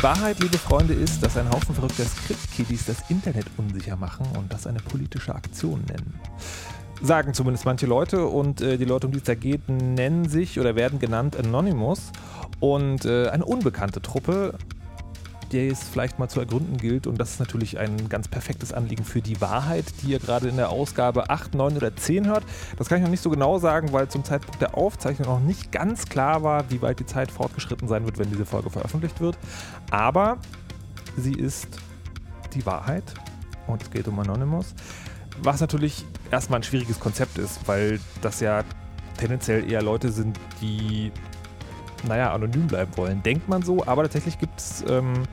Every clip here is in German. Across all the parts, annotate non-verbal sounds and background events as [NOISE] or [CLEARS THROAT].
Die Wahrheit, liebe Freunde, ist, dass ein Haufen verrückter Script-Kiddies das Internet unsicher machen und das eine politische Aktion nennen. Sagen zumindest manche Leute und äh, die Leute, um die es da geht, nennen sich oder werden genannt Anonymous und äh, eine unbekannte Truppe, die es vielleicht mal zu ergründen gilt. Und das ist natürlich ein ganz perfektes Anliegen für die Wahrheit, die ihr gerade in der Ausgabe 8, 9 oder 10 hört. Das kann ich noch nicht so genau sagen, weil zum Zeitpunkt der Aufzeichnung noch nicht ganz klar war, wie weit die Zeit fortgeschritten sein wird, wenn diese Folge veröffentlicht wird. Aber sie ist die Wahrheit und es geht um Anonymous. Was natürlich erstmal ein schwieriges Konzept ist, weil das ja tendenziell eher Leute sind, die, naja, anonym bleiben wollen. Denkt man so, aber tatsächlich gibt es, ähm,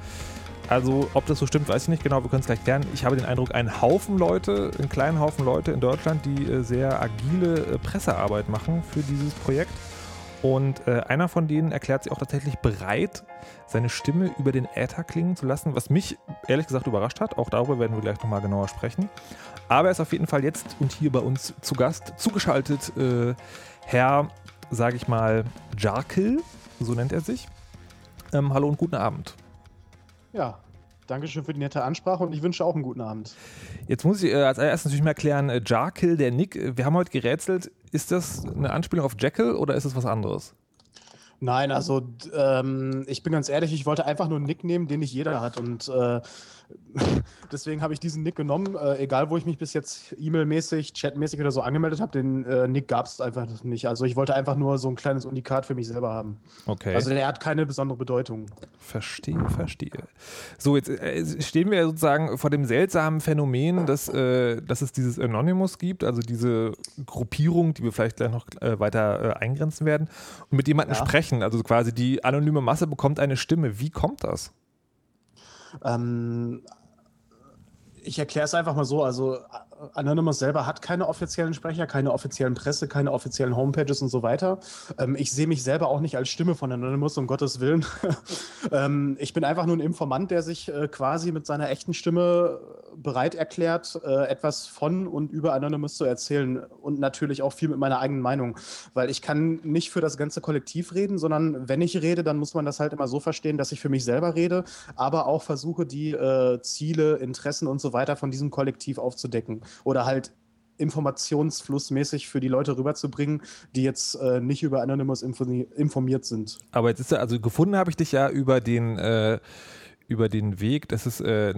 also ob das so stimmt, weiß ich nicht genau, wir können es gleich klären. Ich habe den Eindruck, einen Haufen Leute, einen kleinen Haufen Leute in Deutschland, die äh, sehr agile äh, Pressearbeit machen für dieses Projekt. Und äh, einer von denen erklärt sich auch tatsächlich bereit, seine Stimme über den Äther klingen zu lassen, was mich ehrlich gesagt überrascht hat. Auch darüber werden wir gleich nochmal genauer sprechen. Aber er ist auf jeden Fall jetzt und hier bei uns zu Gast, zugeschaltet, äh, Herr, sage ich mal, Jarkil, so nennt er sich. Ähm, hallo und guten Abend. Ja, danke schön für die nette Ansprache und ich wünsche auch einen guten Abend. Jetzt muss ich äh, als erstes natürlich mal erklären, äh, Jarkil, der Nick, wir haben heute gerätselt, ist das eine Anspielung auf Jekyll oder ist es was anderes? Nein, also ähm, ich bin ganz ehrlich, ich wollte einfach nur einen Nick nehmen, den nicht jeder hat und äh, [LAUGHS] Deswegen habe ich diesen Nick genommen, äh, egal wo ich mich bis jetzt E-Mail-mäßig, Chat-mäßig oder so angemeldet habe, den äh, Nick gab es einfach nicht. Also ich wollte einfach nur so ein kleines Unikat für mich selber haben. Okay. Also der hat keine besondere Bedeutung. Verstehe, verstehe. So, jetzt äh, stehen wir sozusagen vor dem seltsamen Phänomen, dass, äh, dass es dieses Anonymous gibt, also diese Gruppierung, die wir vielleicht gleich noch äh, weiter äh, eingrenzen werden, und mit jemandem ja. sprechen. Also quasi die anonyme Masse bekommt eine Stimme. Wie kommt das? Ähm, ich erkläre es einfach mal so. Also Anonymous selber hat keine offiziellen Sprecher, keine offiziellen Presse, keine offiziellen Homepages und so weiter. Ähm, ich sehe mich selber auch nicht als Stimme von Anonymous, um Gottes Willen. [LAUGHS] ähm, ich bin einfach nur ein Informant, der sich äh, quasi mit seiner echten Stimme bereit erklärt, äh, etwas von und über Anonymous zu erzählen und natürlich auch viel mit meiner eigenen Meinung, weil ich kann nicht für das ganze Kollektiv reden, sondern wenn ich rede, dann muss man das halt immer so verstehen, dass ich für mich selber rede, aber auch versuche, die äh, Ziele, Interessen und so weiter von diesem Kollektiv aufzudecken oder halt informationsflussmäßig für die Leute rüberzubringen, die jetzt äh, nicht über Anonymous informiert sind. Aber jetzt ist ja, also gefunden habe ich dich ja über den äh, über den Weg, dass es äh,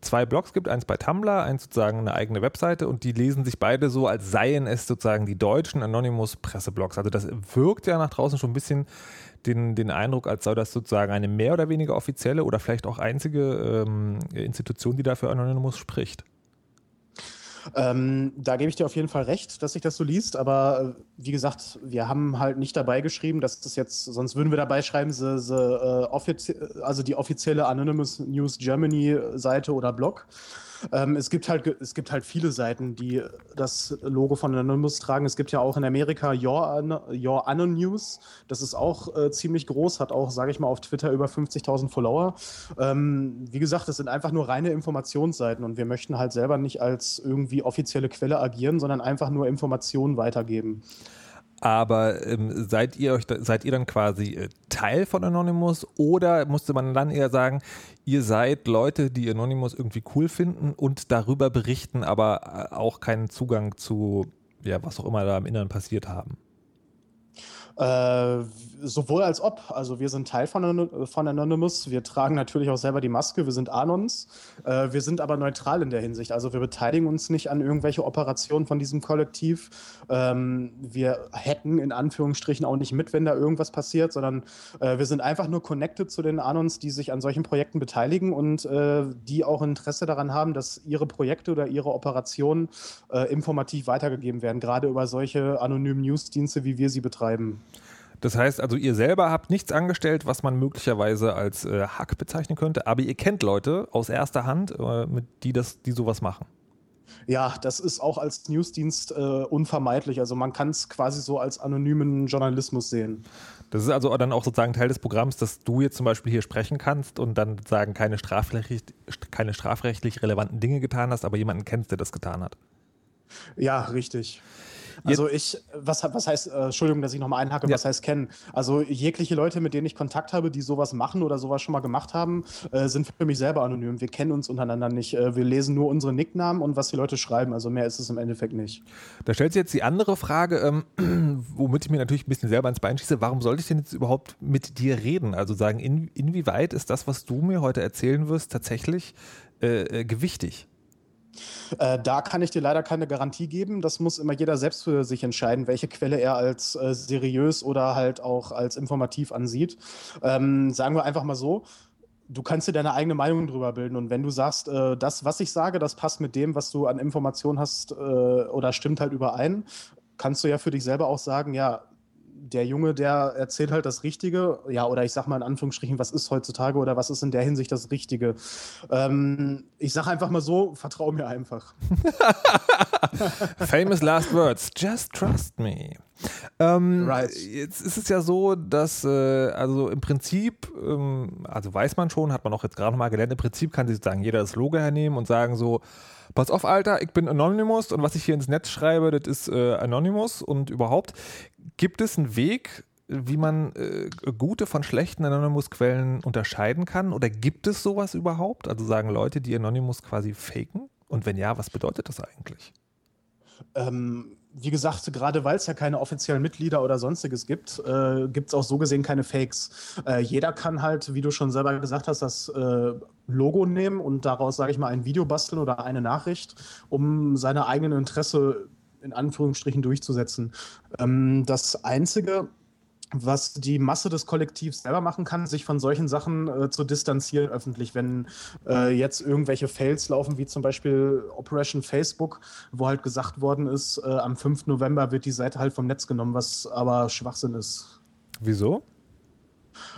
zwei Blogs gibt, eins bei Tumblr, eins sozusagen eine eigene Webseite und die lesen sich beide so, als seien es sozusagen die deutschen Anonymous Presseblogs. Also das wirkt ja nach draußen schon ein bisschen den, den Eindruck, als sei das sozusagen eine mehr oder weniger offizielle oder vielleicht auch einzige ähm, Institution, die dafür Anonymous spricht. Ähm, da gebe ich dir auf jeden Fall recht, dass sich das so liest, aber äh, wie gesagt, wir haben halt nicht dabei geschrieben, dass das jetzt, sonst würden wir dabei schreiben, the, the, uh, also die offizielle Anonymous News Germany Seite oder Blog. Ähm, es, gibt halt, es gibt halt viele Seiten, die das Logo von Anonymous tragen. Es gibt ja auch in Amerika Your, An Your Anon News. Das ist auch äh, ziemlich groß, hat auch, sage ich mal, auf Twitter über 50.000 Follower. Ähm, wie gesagt, das sind einfach nur reine Informationsseiten und wir möchten halt selber nicht als irgendwie offizielle Quelle agieren, sondern einfach nur Informationen weitergeben. Aber ähm, seid ihr euch seid ihr dann quasi äh, Teil von Anonymous oder musste man dann eher sagen, ihr seid Leute, die Anonymous irgendwie cool finden und darüber berichten, aber äh, auch keinen Zugang zu ja, was auch immer da im Inneren passiert haben? Äh, sowohl als ob. Also wir sind Teil von, von Anonymous. Wir tragen natürlich auch selber die Maske. Wir sind Anons. Äh, wir sind aber neutral in der Hinsicht. Also wir beteiligen uns nicht an irgendwelche Operationen von diesem Kollektiv. Ähm, wir hacken in Anführungsstrichen auch nicht mit, wenn da irgendwas passiert, sondern äh, wir sind einfach nur connected zu den Anons, die sich an solchen Projekten beteiligen und äh, die auch Interesse daran haben, dass ihre Projekte oder ihre Operationen äh, informativ weitergegeben werden, gerade über solche anonymen Newsdienste, wie wir sie betreiben. Das heißt also, ihr selber habt nichts angestellt, was man möglicherweise als äh, Hack bezeichnen könnte, aber ihr kennt Leute aus erster Hand, äh, mit, die, das, die sowas machen. Ja, das ist auch als Newsdienst äh, unvermeidlich. Also man kann es quasi so als anonymen Journalismus sehen. Das ist also dann auch sozusagen Teil des Programms, dass du jetzt zum Beispiel hier sprechen kannst und dann sagen keine strafrechtlich, keine strafrechtlich relevanten Dinge getan hast, aber jemanden kennst, der das getan hat. Ja, richtig. Also ich, was, was heißt, äh, Entschuldigung, dass ich nochmal einhacke, Ja. was heißt kennen? Also jegliche Leute, mit denen ich Kontakt habe, die sowas machen oder sowas schon mal gemacht haben, äh, sind für mich selber anonym. Wir kennen uns untereinander nicht. Äh, wir lesen nur unsere Nicknamen und was die Leute schreiben. Also mehr ist es im Endeffekt nicht. Da stellt sich jetzt die andere Frage, ähm, [CLEARS THROAT] womit ich mir natürlich ein bisschen selber ins Bein schieße. Warum sollte ich denn jetzt überhaupt mit dir reden? Also sagen, in, inwieweit ist das, was du mir heute erzählen wirst, tatsächlich äh, äh, gewichtig? Äh, da kann ich dir leider keine Garantie geben. Das muss immer jeder selbst für sich entscheiden, welche Quelle er als äh, seriös oder halt auch als informativ ansieht. Ähm, sagen wir einfach mal so. Du kannst dir deine eigene Meinung drüber bilden und wenn du sagst, äh, das, was ich sage, das passt mit dem, was du an Informationen hast äh, oder stimmt halt überein, kannst du ja für dich selber auch sagen, ja, der Junge, der erzählt halt das Richtige, ja, oder ich sag mal in Anführungsstrichen, was ist heutzutage oder was ist in der Hinsicht das Richtige. Ähm, ich sag einfach mal so, vertrau mir einfach. [LAUGHS] Famous last words. Just trust me. Ähm, Right. Jetzt ist es ja so, dass äh, also im Prinzip, ähm, also weiß man schon, hat man auch jetzt gerade mal gelernt, im Prinzip kann sich sozusagen jeder das Logo hernehmen und sagen so, pass auf, Alter, ich bin Anonymous und was ich hier ins Netz schreibe, das ist äh, Anonymous und überhaupt. Gibt es einen Weg, wie man äh, gute von schlechten Anonymous-Quellen unterscheiden kann? Oder gibt es sowas überhaupt? Also sagen Leute, die Anonymous quasi faken? Und wenn ja, was bedeutet das eigentlich? Ähm, wie gesagt, gerade weil es ja keine offiziellen Mitglieder oder sonstiges gibt, äh, gibt es auch so gesehen keine Fakes. Äh, jeder kann halt, wie du schon selber gesagt hast, das äh, Logo nehmen und daraus, sage ich mal, ein Video basteln oder eine Nachricht, um seine eigenen Interesse in Anführungsstrichen durchzusetzen. Ähm, das Einzige, was die Masse des Kollektivs selber machen kann, sich von solchen Sachen äh, zu distanzieren öffentlich. Wenn äh, jetzt irgendwelche Fails laufen, wie zum Beispiel Operation Facebook, wo halt gesagt worden ist, äh, am 5. November wird die Seite halt vom Netz genommen, was aber Schwachsinn ist. Wieso?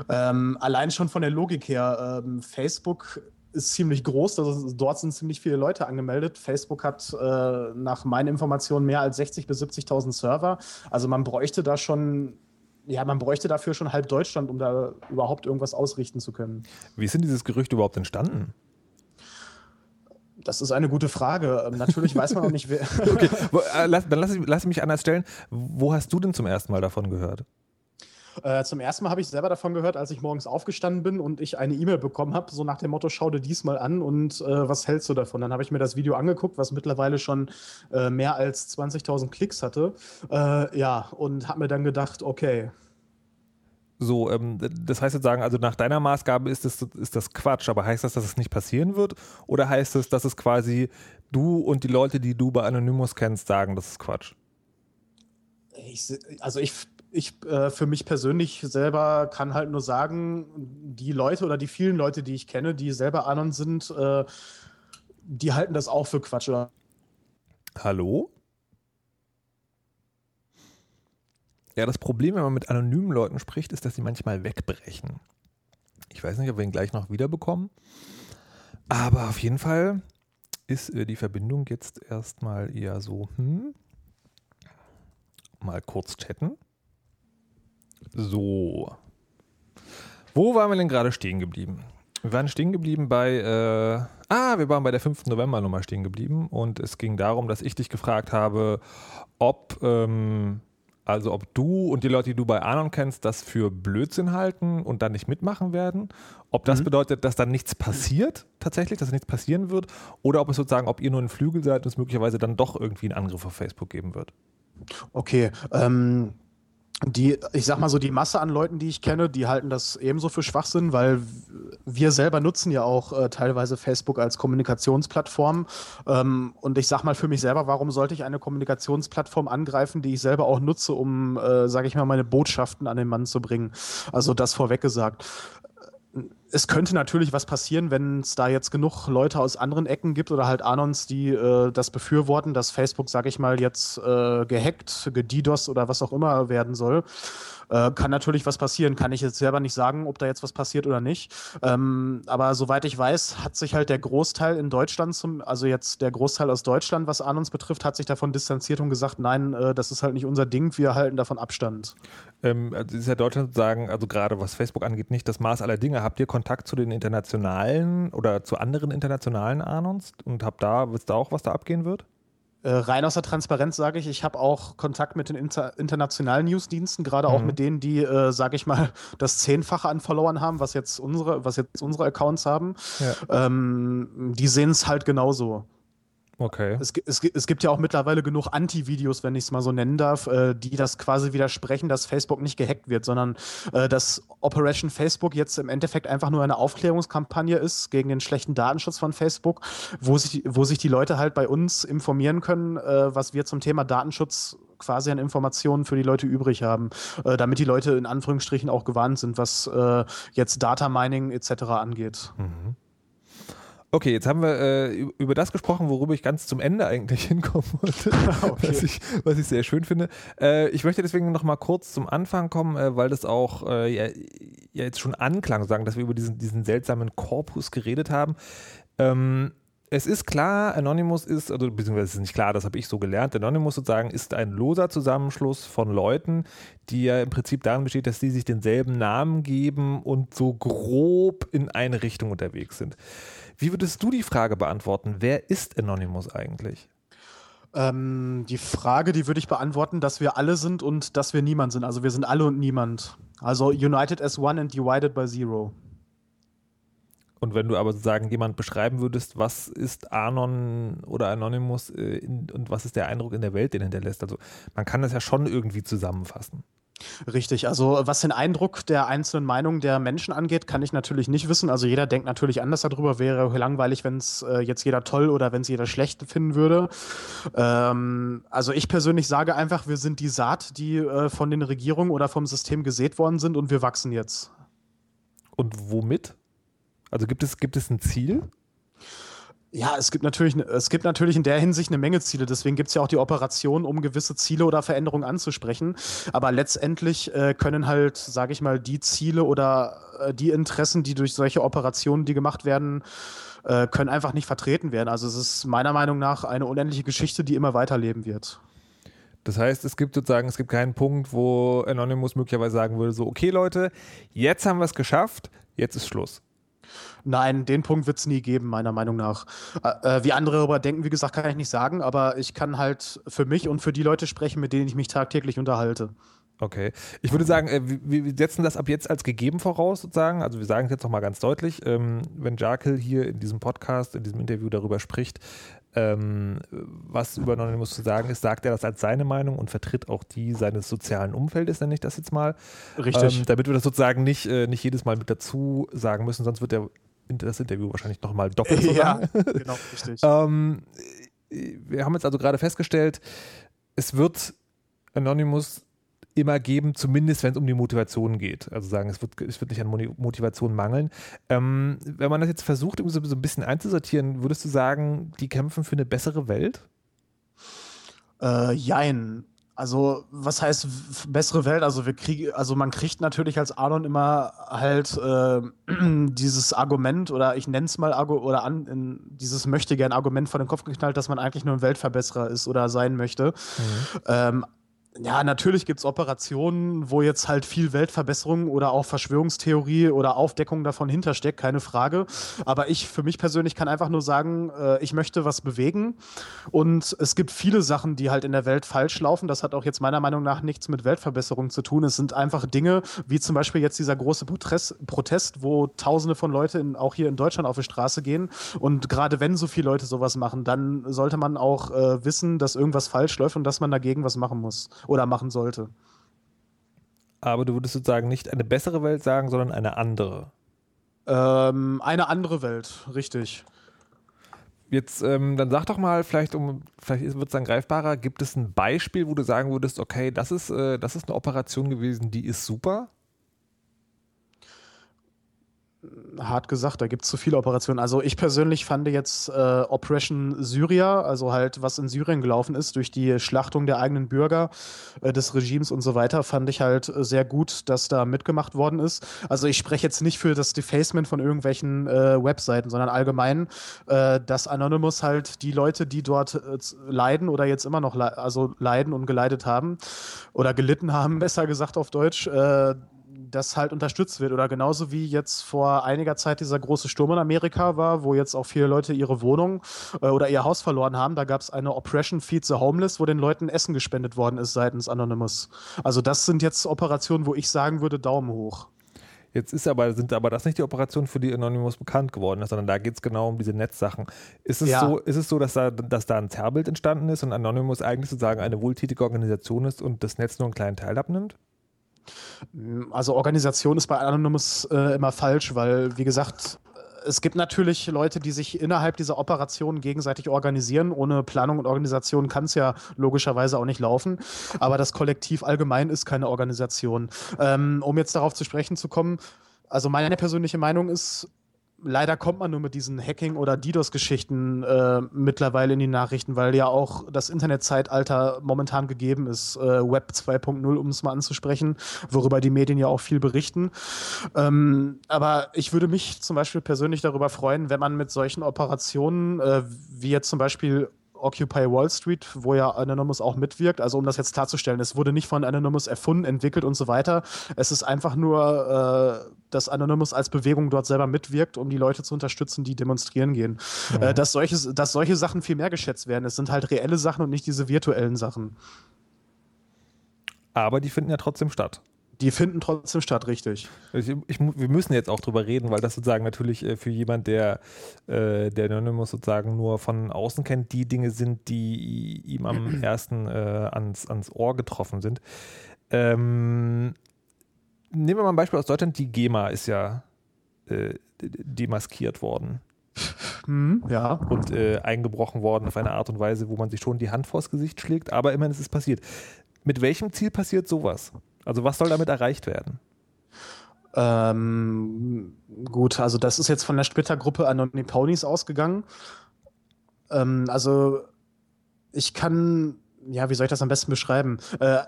Ähm, allein schon von der Logik her, ähm, Facebook ist ziemlich groß, also dort sind ziemlich viele Leute angemeldet. Facebook hat äh, nach meinen Informationen mehr als 60.000 bis 70.000 Server. Also man bräuchte da schon, ja, man bräuchte dafür schon halb Deutschland, um da überhaupt irgendwas ausrichten zu können. Wie ist denn dieses Gerücht überhaupt entstanden? Das ist eine gute Frage. Ähm, natürlich weiß man auch nicht, wer. [LAUGHS] Okay, äh, dann lass, lass mich anders stellen. Wo hast du denn zum ersten Mal davon gehört? Äh, zum ersten Mal habe ich selber davon gehört, als ich morgens aufgestanden bin und ich eine E-Mail bekommen habe, so nach dem Motto, schau dir dies mal an und äh, was hältst du davon? Dann habe ich mir das Video angeguckt, was mittlerweile schon äh, mehr als 20.000 Klicks hatte. Äh, ja, und habe mir dann gedacht, okay, So, ähm, das heißt jetzt sagen, also nach deiner Maßgabe ist das, ist das Quatsch, aber heißt das, dass es nicht passieren wird? Oder heißt es, dass es quasi du und die Leute, die du bei Anonymous kennst, sagen, das ist Quatsch? ich, also ich, ich äh, für mich persönlich selber kann halt nur sagen, die Leute oder die vielen Leute, die ich kenne, die selber Anon sind, äh, die halten das auch für Quatsch. Oder? Hallo? Ja, das Problem, wenn man mit anonymen Leuten spricht, ist, dass sie manchmal wegbrechen. Ich weiß nicht, ob wir ihn gleich noch wiederbekommen. Aber auf jeden Fall ist äh, die Verbindung jetzt erstmal eher so, hm, mal kurz chatten. So. Wo waren wir denn gerade stehen geblieben? Wir waren stehen geblieben bei, äh, ah, wir waren bei der 5. November-Nummer stehen geblieben und es ging darum, dass ich dich gefragt habe, ob, ähm, also ob du und die Leute, die du bei Anon kennst, das für Blödsinn halten und dann nicht mitmachen werden. Ob das Mhm. bedeutet, dass dann nichts passiert, tatsächlich, dass nichts passieren wird, oder ob es sozusagen, ob ihr nur ein Flügel seid und es möglicherweise dann doch irgendwie einen Angriff auf Facebook geben wird. Okay, ähm, die, ich sag mal so, die Masse an Leuten, die ich kenne, die halten das ebenso für Schwachsinn, weil wir selber nutzen ja auch äh, teilweise Facebook als Kommunikationsplattform. Ähm, und ich sag mal für mich selber, warum sollte ich eine Kommunikationsplattform angreifen, die ich selber auch nutze, um, äh, sage ich mal, meine Botschaften an den Mann zu bringen? Also das vorweg gesagt es könnte natürlich was passieren, wenn es da jetzt genug Leute aus anderen Ecken gibt oder halt Anons, die äh, das befürworten, dass Facebook, sag ich mal, jetzt äh, gehackt, gedidos oder was auch immer werden soll. Äh, kann natürlich was passieren. Kann ich jetzt selber nicht sagen, ob da jetzt was passiert oder nicht. Ähm, aber soweit ich weiß, hat sich halt der Großteil in Deutschland, zum, also jetzt der Großteil aus Deutschland, was Anons betrifft, hat sich davon distanziert und gesagt, nein, äh, das ist halt nicht unser Ding, wir halten davon Abstand. Ähm, also ist ja Deutschland sagen, also gerade was Facebook angeht, nicht das Maß aller Dinge. Habt ihr Kontakt zu den internationalen oder zu anderen internationalen Anons und habt da, wisst ihr auch, was da abgehen wird? Äh, rein aus der Transparenz sage ich, ich habe auch Kontakt mit den inter internationalen Newsdiensten, gerade mhm. auch mit denen, die, äh, sage ich mal, das Zehnfache an Followern haben, was jetzt unsere, was jetzt unsere Accounts haben. Ja. Ähm, die sehen es halt genauso. Okay. Es, es, es, gibt ja auch mittlerweile genug Anti-Videos, wenn ich es mal so nennen darf, äh, die das quasi widersprechen, dass Facebook nicht gehackt wird, sondern äh, dass Operation Facebook jetzt im Endeffekt einfach nur eine Aufklärungskampagne ist gegen den schlechten Datenschutz von Facebook, wo sich, wo sich die Leute halt bei uns informieren können, äh, was wir zum Thema Datenschutz quasi an Informationen für die Leute übrig haben, äh, damit die Leute in Anführungsstrichen auch gewarnt sind, was äh, jetzt Data Mining etc. angeht. Mhm. Okay, jetzt haben wir äh, über das gesprochen, worüber ich ganz zum Ende eigentlich [LAUGHS] hinkommen wollte, [LAUGHS] okay. was, ich, was ich sehr schön finde. Äh, ich möchte deswegen noch mal kurz zum Anfang kommen, äh, weil das auch äh, ja, ja, jetzt schon anklang, sagen, dass wir über diesen, diesen seltsamen Korpus geredet haben. Ähm, es ist klar, Anonymous ist, also beziehungsweise es ist nicht klar, das habe ich so gelernt. Anonymous sozusagen ist ein loser Zusammenschluss von Leuten, die ja im Prinzip darin besteht, dass sie sich denselben Namen geben und so grob in eine Richtung unterwegs sind. Wie würdest du die Frage beantworten? Wer ist Anonymous eigentlich? Ähm, die Frage, die würde ich beantworten, dass wir alle sind und dass wir niemand sind. Also wir sind alle und niemand. Also united as one and divided by zero. Und wenn du aber sozusagen jemand beschreiben würdest, was ist Anon oder Anonymous äh, in, und was ist der Eindruck in der Welt, den hinterlässt? Also man kann das ja schon irgendwie zusammenfassen. Richtig, also was den Eindruck der einzelnen Meinungen der Menschen angeht, kann ich natürlich nicht wissen. Also jeder denkt natürlich anders darüber. Wäre langweilig, wenn es äh, jetzt jeder toll oder wenn es jeder schlecht finden würde. Ähm, also ich persönlich sage einfach, wir sind die Saat, die äh, von den Regierungen oder vom System gesät worden sind und wir wachsen jetzt. Und womit? Also gibt es, gibt es ein Ziel? Ja, es gibt natürlich, es gibt natürlich in der Hinsicht eine Menge Ziele. Deswegen gibt es ja auch die Operation, um gewisse Ziele oder Veränderungen anzusprechen. Aber letztendlich äh, können halt, sage ich mal, die Ziele oder äh, die Interessen, die durch solche Operationen, die gemacht werden, äh, können einfach nicht vertreten werden. Also es ist meiner Meinung nach eine unendliche Geschichte, die immer weiterleben wird. Das heißt, es gibt sozusagen, es gibt keinen Punkt, wo Anonymous möglicherweise sagen würde, so, okay Leute, jetzt haben wir es geschafft, jetzt ist Schluss. Nein, den Punkt wird es nie geben, meiner Meinung nach. Äh, äh, wie andere darüber denken, wie gesagt, kann ich nicht sagen, aber ich kann halt für mich und für die Leute sprechen, mit denen ich mich tagtäglich unterhalte. Okay. Ich würde sagen, äh, wir setzen das ab jetzt als gegeben voraus, sozusagen. Also wir sagen es jetzt nochmal ganz deutlich, ähm, wenn Jarkel hier in diesem Podcast, in diesem Interview darüber spricht, ähm, was über Anonymous zu sagen ist, sagt er das als seine Meinung und vertritt auch die seines sozialen Umfeldes, nenne ich das jetzt mal. Richtig. Ähm, damit wir das sozusagen nicht, äh, nicht jedes Mal mit dazu sagen müssen, sonst wird der, das Interview wahrscheinlich nochmal doppelt [LAUGHS] so ja, genau, richtig. [LAUGHS] ähm, wir haben jetzt also gerade festgestellt, es wird Anonymous immer geben, zumindest wenn es um die Motivation geht. Also sagen, es wird, es wird nicht an Motivation mangeln. Ähm, wenn man das jetzt versucht, so, so ein bisschen einzusortieren, würdest du sagen, die kämpfen für eine bessere Welt? Äh, jein. Also, was heißt bessere Welt? Also, wir kriegen, also man kriegt natürlich als Anon immer halt äh, [CLEARS THROAT] dieses Argument oder ich nenne es mal Argu oder an, in, dieses möchte gern Argument vor den Kopf geknallt, dass man eigentlich nur ein Weltverbesserer ist oder sein möchte. Mhm. Ähm, ja, natürlich gibt es Operationen, wo jetzt halt viel Weltverbesserung oder auch Verschwörungstheorie oder Aufdeckung davon hintersteckt, keine Frage. Aber ich für mich persönlich kann einfach nur sagen, äh, ich möchte was bewegen. Und es gibt viele Sachen, die halt in der Welt falsch laufen. Das hat auch jetzt meiner Meinung nach nichts mit Weltverbesserung zu tun. Es sind einfach Dinge, wie zum Beispiel jetzt dieser große Protest, wo Tausende von Leuten auch hier in Deutschland auf die Straße gehen. Und gerade wenn so viele Leute sowas machen, dann sollte man auch äh, wissen, dass irgendwas falsch läuft und dass man dagegen was machen muss oder machen sollte. Aber du würdest sozusagen nicht eine bessere Welt sagen, sondern eine andere. Ähm, eine andere Welt, richtig. Jetzt, ähm, dann sag doch mal, vielleicht, um, vielleicht wird es dann greifbarer, gibt es ein Beispiel, wo du sagen würdest, okay, das ist, äh, das ist eine Operation gewesen, die ist super? Hart gesagt, da gibt es zu viele Operationen. Also ich persönlich fand jetzt äh, Operation Syria, also halt was in Syrien gelaufen ist, durch die Schlachtung der eigenen Bürger, äh, des Regimes und so weiter, fand ich halt äh, sehr gut, dass da mitgemacht worden ist. Also ich spreche jetzt nicht für das Defacement von irgendwelchen äh, Webseiten, sondern allgemein, äh, dass Anonymous halt die Leute, die dort äh, leiden oder jetzt immer noch le also leiden und geleidet haben oder gelitten haben, [LAUGHS] besser gesagt auf Deutsch, das halt unterstützt wird. Oder genauso wie jetzt vor einiger Zeit dieser große Sturm in Amerika war, wo jetzt auch viele Leute ihre Wohnung äh, oder ihr Haus verloren haben. Da gab es eine Oppression Feed the Homeless, wo den Leuten Essen gespendet worden ist seitens Anonymous. Also das sind jetzt Operationen, wo ich sagen würde, Daumen hoch. Jetzt ist aber, sind aber das nicht die Operationen, für die Anonymous bekannt geworden ist, sondern da geht es genau um diese Netzsachen. Ist es, ja. so, ist es so, dass da, dass da ein Zerrbild entstanden ist und Anonymous eigentlich sozusagen eine wohltätige Organisation ist und das Netz nur einen kleinen Teil abnimmt? Also Organisation ist bei Anonymous äh, immer falsch, weil, wie gesagt, es gibt natürlich Leute, die sich innerhalb dieser Operation gegenseitig organisieren. Ohne Planung und Organisation kann es ja logischerweise auch nicht laufen. Aber das Kollektiv allgemein ist keine Organisation. Ähm, um jetzt darauf zu sprechen zu kommen, also meine persönliche Meinung ist, leider kommt man nur mit diesen Hacking- oder DDoS-Geschichten äh, mittlerweile in die Nachrichten, weil ja auch das Internetzeitalter momentan gegeben ist, äh, Web 2.0, um es mal anzusprechen, worüber die Medien ja auch viel berichten. Ähm, aber ich würde mich zum Beispiel persönlich darüber freuen, wenn man mit solchen Operationen, äh, wie jetzt zum Beispiel Occupy Wall Street, wo ja Anonymous auch mitwirkt. Also um das jetzt klarzustellen, es wurde nicht von Anonymous erfunden, entwickelt und so weiter. Es ist einfach nur, äh, dass Anonymous als Bewegung dort selber mitwirkt, um die Leute zu unterstützen, die demonstrieren gehen. Ja. Äh, dass, solche, dass solche Sachen viel mehr geschätzt werden. Es sind halt reelle Sachen und nicht diese virtuellen Sachen. Aber die finden ja trotzdem statt. Die finden trotzdem statt, richtig. Ich, ich, wir müssen jetzt auch drüber reden, weil das sozusagen natürlich äh, für jemand, der, äh, der Anonymous sozusagen nur von außen kennt, die Dinge sind, die ihm am [CLEARS THROAT] ersten äh, ans, ans Ohr getroffen sind. Ähm, nehmen wir mal ein Beispiel aus Deutschland. Die GEMA ist ja äh, demaskiert worden. Hm, ja. Und äh, eingebrochen worden auf eine Art und Weise, wo man sich schon die Hand vors Gesicht schlägt, aber immerhin ist es passiert. Mit welchem Ziel passiert sowas? Also was soll damit erreicht werden? Ähm, gut, also das ist jetzt von der Twitter-Gruppe Anony Ponies ausgegangen. Ähm, also ich kann, ja, wie soll ich das am besten beschreiben? Äh,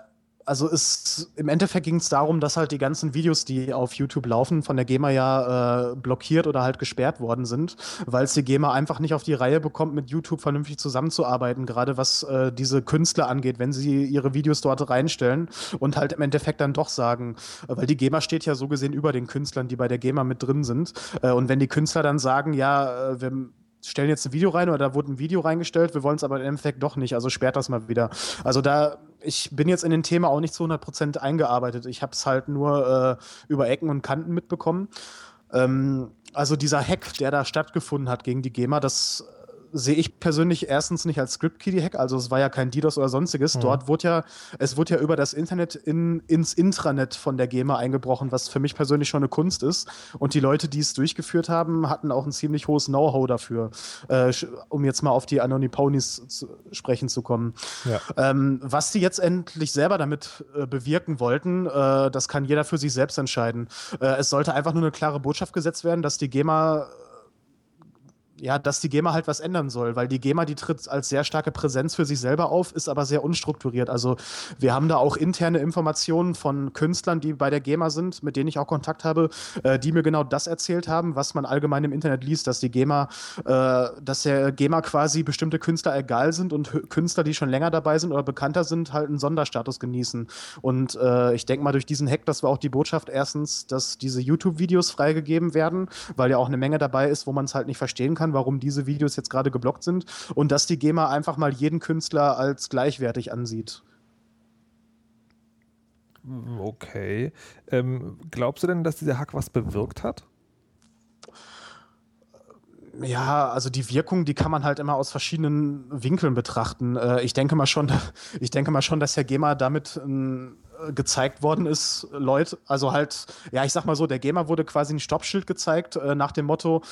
also es, im Endeffekt ging es darum, dass halt die ganzen Videos, die auf YouTube laufen, von der GEMA ja äh, blockiert oder halt gesperrt worden sind, weil es die GEMA einfach nicht auf die Reihe bekommt, mit YouTube vernünftig zusammenzuarbeiten, gerade was äh, diese Künstler angeht, wenn sie ihre Videos dort reinstellen und halt im Endeffekt dann doch sagen, weil die GEMA steht ja so gesehen über den Künstlern, die bei der GEMA mit drin sind. Äh, und wenn die Künstler dann sagen, ja, äh, wir stellen jetzt ein Video rein oder da wurde ein Video reingestellt, wir wollen es aber im Endeffekt doch nicht, also sperrt das mal wieder. Also da, ich bin jetzt in den Thema auch nicht zu 100% eingearbeitet. Ich habe es halt nur äh, über Ecken und Kanten mitbekommen. Ähm, also dieser Hack, der da stattgefunden hat gegen die GEMA, das sehe ich persönlich erstens nicht als Script-Kiddie-Hack, also es war ja kein DDoS oder sonstiges. Mhm. Dort wurde ja, es wurde ja über das Internet in, ins Intranet von der GEMA eingebrochen, was für mich persönlich schon eine Kunst ist. Und die Leute, die es durchgeführt haben, hatten auch ein ziemlich hohes Know-how dafür, äh, um jetzt mal auf die Anony Ponies zu sprechen zu kommen. Ja. Ähm, was die jetzt endlich selber damit äh, bewirken wollten, äh, das kann jeder für sich selbst entscheiden. Äh, es sollte einfach nur eine klare Botschaft gesetzt werden, dass die GEMA ja, dass die GEMA halt was ändern soll, weil die GEMA, die tritt als sehr starke Präsenz für sich selber auf, ist aber sehr unstrukturiert. Also wir haben da auch interne Informationen von Künstlern, die bei der GEMA sind, mit denen ich auch Kontakt habe, äh, die mir genau das erzählt haben, was man allgemein im Internet liest, dass die GEMA, äh, dass der GEMA quasi bestimmte Künstler egal sind und Künstler, die schon länger dabei sind oder bekannter sind, halt einen Sonderstatus genießen. Und äh, ich denke mal, durch diesen Hack, das war auch die Botschaft erstens, dass diese YouTube-Videos freigegeben werden, weil ja auch eine Menge dabei ist, wo man es halt nicht verstehen kann kann, warum diese Videos jetzt gerade geblockt sind und dass die GEMA einfach mal jeden Künstler als gleichwertig ansieht. Okay. Ähm, glaubst du denn, dass dieser Hack was bewirkt hat? Ja, also die Wirkung, die kann man halt immer aus verschiedenen Winkeln betrachten. Äh, ich denke mal schon, [LAUGHS] ich denke mal schon, dass Herr GEMA damit ähm, gezeigt worden ist, Leute, also halt, ja, ich sag mal so, der GEMA wurde quasi ein Stoppschild gezeigt äh, nach dem Motto,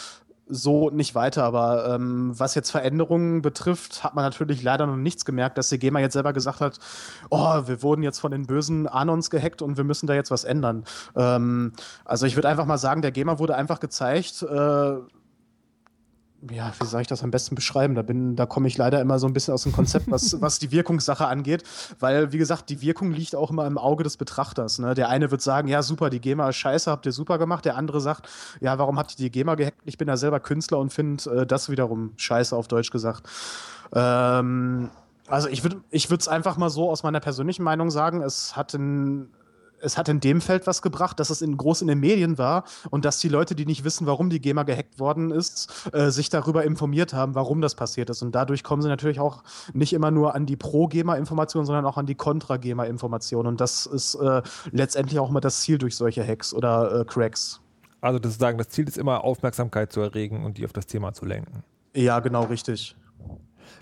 so nicht weiter. Aber ähm, was jetzt Veränderungen betrifft, hat man natürlich leider noch nichts gemerkt, dass die GEMA jetzt selber gesagt hat, oh, wir wurden jetzt von den bösen Anons gehackt und wir müssen da jetzt was ändern. Ähm, also ich würde einfach mal sagen, der GEMA wurde einfach gezeigt, äh, ja, wie soll ich das am besten beschreiben? Da, da komme ich leider immer so ein bisschen aus dem Konzept, was, [LAUGHS] was die Wirkungssache angeht, weil, wie gesagt, die Wirkung liegt auch immer im Auge des Betrachters. Ne? Der eine wird sagen, ja, super, die GEMA ist scheiße, habt ihr super gemacht. Der andere sagt, ja, warum habt ihr die GEMA gehackt? Ich bin ja selber Künstler und finde äh, das wiederum scheiße, auf Deutsch gesagt. Ähm, also ich würde ich es einfach mal so aus meiner persönlichen Meinung sagen, es hat ein es hat in dem Feld was gebracht, dass es in, groß in den Medien war und dass die Leute, die nicht wissen, warum die GEMA gehackt worden ist, äh, sich darüber informiert haben, warum das passiert ist. Und dadurch kommen sie natürlich auch nicht immer nur an die Pro-GEMA-Informationen, sondern auch an die Contra-GEMA-Informationen. Und das ist äh, letztendlich auch immer das Ziel durch solche Hacks oder äh, Cracks. Also das, sagen, das Ziel ist immer, Aufmerksamkeit zu erregen und die auf das Thema zu lenken. Ja, genau, richtig.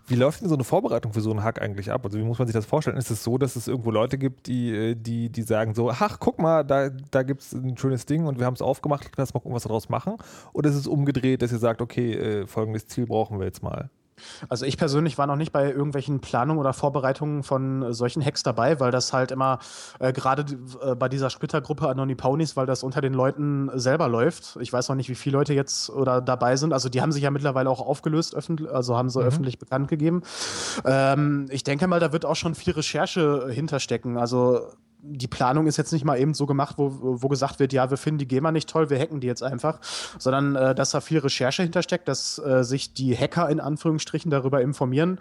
Wie läuft denn so eine Vorbereitung für so einen Hack eigentlich ab? Also wie muss man sich das vorstellen? Ist es so, dass es irgendwo Leute gibt, die, äh, die, die sagen so, ach, guck mal, da, da gibt es ein schönes Ding und wir haben es aufgemacht, lass mal irgendwas daraus machen? Oder ist es umgedreht, dass ihr sagt, okay, äh, folgendes Ziel brauchen wir jetzt mal? Also ich persönlich war noch nicht bei irgendwelchen Planungen oder Vorbereitungen von solchen Hacks dabei, weil das halt immer äh, gerade äh, bei dieser Splittergruppe Anoniponies, weil das unter den Leuten selber läuft. Ich weiß noch nicht, wie viele Leute jetzt oder dabei sind. Also die haben sich ja mittlerweile auch aufgelöst, also haben sie mhm. öffentlich bekannt gegeben. Ähm, ich denke mal, da wird auch schon viel Recherche hinterstecken. Also die Planung ist jetzt nicht mal eben so gemacht, wo, wo gesagt wird, ja, wir finden die GEMA nicht toll, wir hacken die jetzt einfach, sondern äh, dass da viel Recherche hintersteckt, dass äh, sich die Hacker in Anführungsstrichen darüber informieren,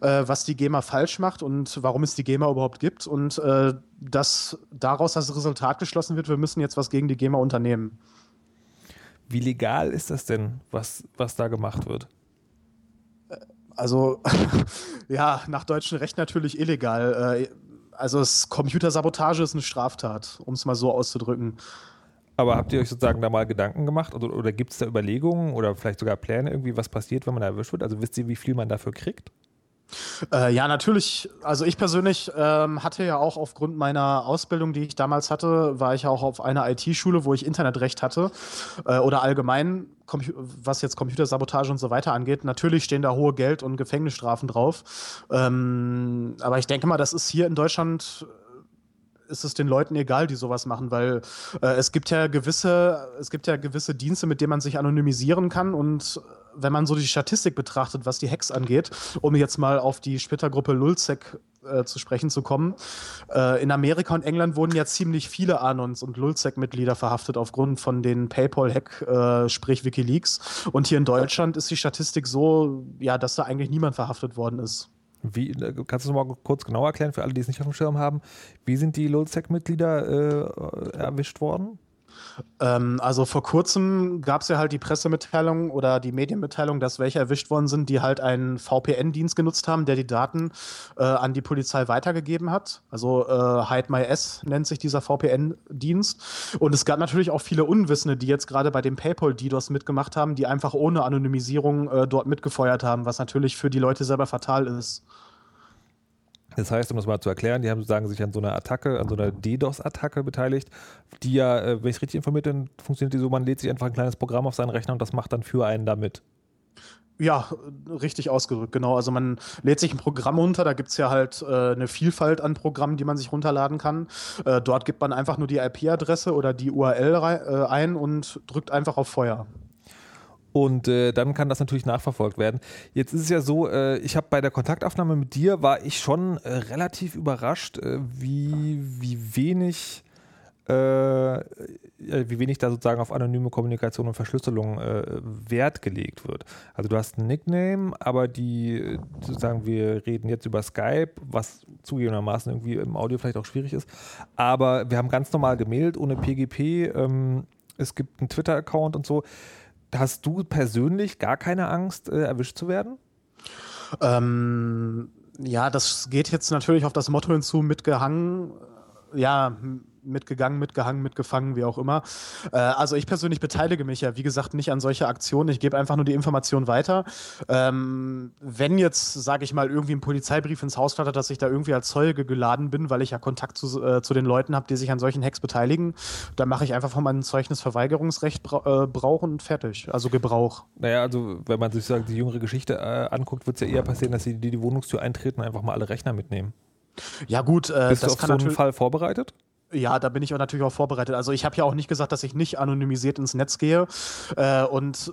äh, was die GEMA falsch macht und warum es die GEMA überhaupt gibt und äh, dass daraus das Resultat geschlossen wird, wir müssen jetzt was gegen die GEMA unternehmen. Wie legal ist das denn, was, was da gemacht wird? Also, [LAUGHS] ja, nach deutschem Recht natürlich illegal. Also es, Computersabotage ist eine Straftat, um es mal so auszudrücken. Aber habt ihr euch sozusagen da mal Gedanken gemacht oder, oder gibt es da Überlegungen oder vielleicht sogar Pläne irgendwie, was passiert, wenn man erwischt wird? Also wisst ihr, wie viel man dafür kriegt? Äh, ja, natürlich. Also ich persönlich ähm, hatte ja auch aufgrund meiner Ausbildung, die ich damals hatte, war ich auch auf einer IT-Schule, wo ich Internetrecht hatte äh, oder allgemein, was jetzt Computersabotage und so weiter angeht. Natürlich stehen da hohe Geld- und Gefängnisstrafen drauf. Ähm, aber ich denke mal, das ist hier in Deutschland ist es den Leuten egal, die sowas machen, weil äh, es gibt ja gewisse, es gibt ja gewisse Dienste, mit denen man sich anonymisieren kann und wenn man so die Statistik betrachtet, was die Hacks angeht, um jetzt mal auf die Splittergruppe Lulzec äh, zu sprechen zu kommen, äh, in Amerika und England wurden ja ziemlich viele Anons und Lulzec-Mitglieder verhaftet aufgrund von den PayPal-Hack, äh, sprich Wikileaks. Und hier in Deutschland ist die Statistik so, ja, dass da eigentlich niemand verhaftet worden ist. Wie, äh, kannst du noch mal kurz genau erklären für alle, die es nicht auf dem Schirm haben? Wie sind die Lulzec-Mitglieder äh, erwischt worden? Ähm, also vor kurzem gab es ja halt die Pressemitteilung oder die Medienmitteilung, dass welche erwischt worden sind, die halt einen VPN-Dienst genutzt haben, der die Daten äh, an die Polizei weitergegeben hat. Also äh, Hide My S nennt sich dieser VPN-Dienst. Und es gab natürlich auch viele Unwissende, die jetzt gerade bei dem PayPal-DDoS mitgemacht haben, die einfach ohne Anonymisierung äh, dort mitgefeuert haben, was natürlich für die Leute selber fatal ist. Das heißt, um das mal zu erklären, die haben sozusagen sich an so einer Attacke, an so einer DDoS-Attacke beteiligt, die ja, äh, wenn ich richtig informiert bin, funktioniert die so, man lädt sich einfach ein kleines Programm auf seinen Rechner und das macht dann für einen damit. Ja, richtig ausgedrückt, genau. Also man lädt sich ein Programm runter, da gibt es ja halt äh, eine Vielfalt an Programmen, die man sich runterladen kann. Äh, dort gibt man einfach nur die IP-Adresse oder die URL äh, ein und drückt einfach auf Feuer. Und äh, dann kann das natürlich nachverfolgt werden. Jetzt ist es ja so, äh, ich habe bei der Kontaktaufnahme mit dir, war ich schon äh, relativ überrascht, äh, wie, wie wenig äh, wie wenig da sozusagen auf anonyme Kommunikation und Verschlüsselung äh, Wert gelegt wird. Also du hast ein Nickname, aber die sozusagen, wir reden jetzt über Skype, was zugegebenermaßen irgendwie im Audio vielleicht auch schwierig ist, aber wir haben ganz normal gemailt, ohne PGP, ähm, es gibt einen Twitter-Account und so hast du persönlich gar keine Angst, äh, erwischt zu werden? Ähm, ja, das geht jetzt natürlich auf das Motto hinzu, mitgehangen. Ja, mitgegangen, mitgehangen, mitgefangen, wie auch immer. Äh, also ich persönlich beteilige mich ja, wie gesagt, nicht an solche Aktionen. Ich gebe einfach nur die Information weiter. Ähm, wenn jetzt, sage ich mal, irgendwie ein Polizeibrief ins Haus flattert, dass ich da irgendwie als Zeuge geladen bin, weil ich ja Kontakt zu, äh, zu den Leuten habe, die sich an solchen Hacks beteiligen, dann mache ich einfach von meinem Zeugnisverweigerungsrecht bra äh, Brauch und fertig. Also Gebrauch. Naja, also wenn man sich die jüngere Geschichte äh, anguckt, wird es ja eher passieren, dass sie die, die Wohnungstür eintreten und einfach mal alle Rechner mitnehmen. Ja gut, äh, Bist das du auf so einen Fall vorbereitet? Ja, da bin ich auch natürlich auch vorbereitet. Also ich habe ja auch nicht gesagt, dass ich nicht anonymisiert ins Netz gehe. Äh, und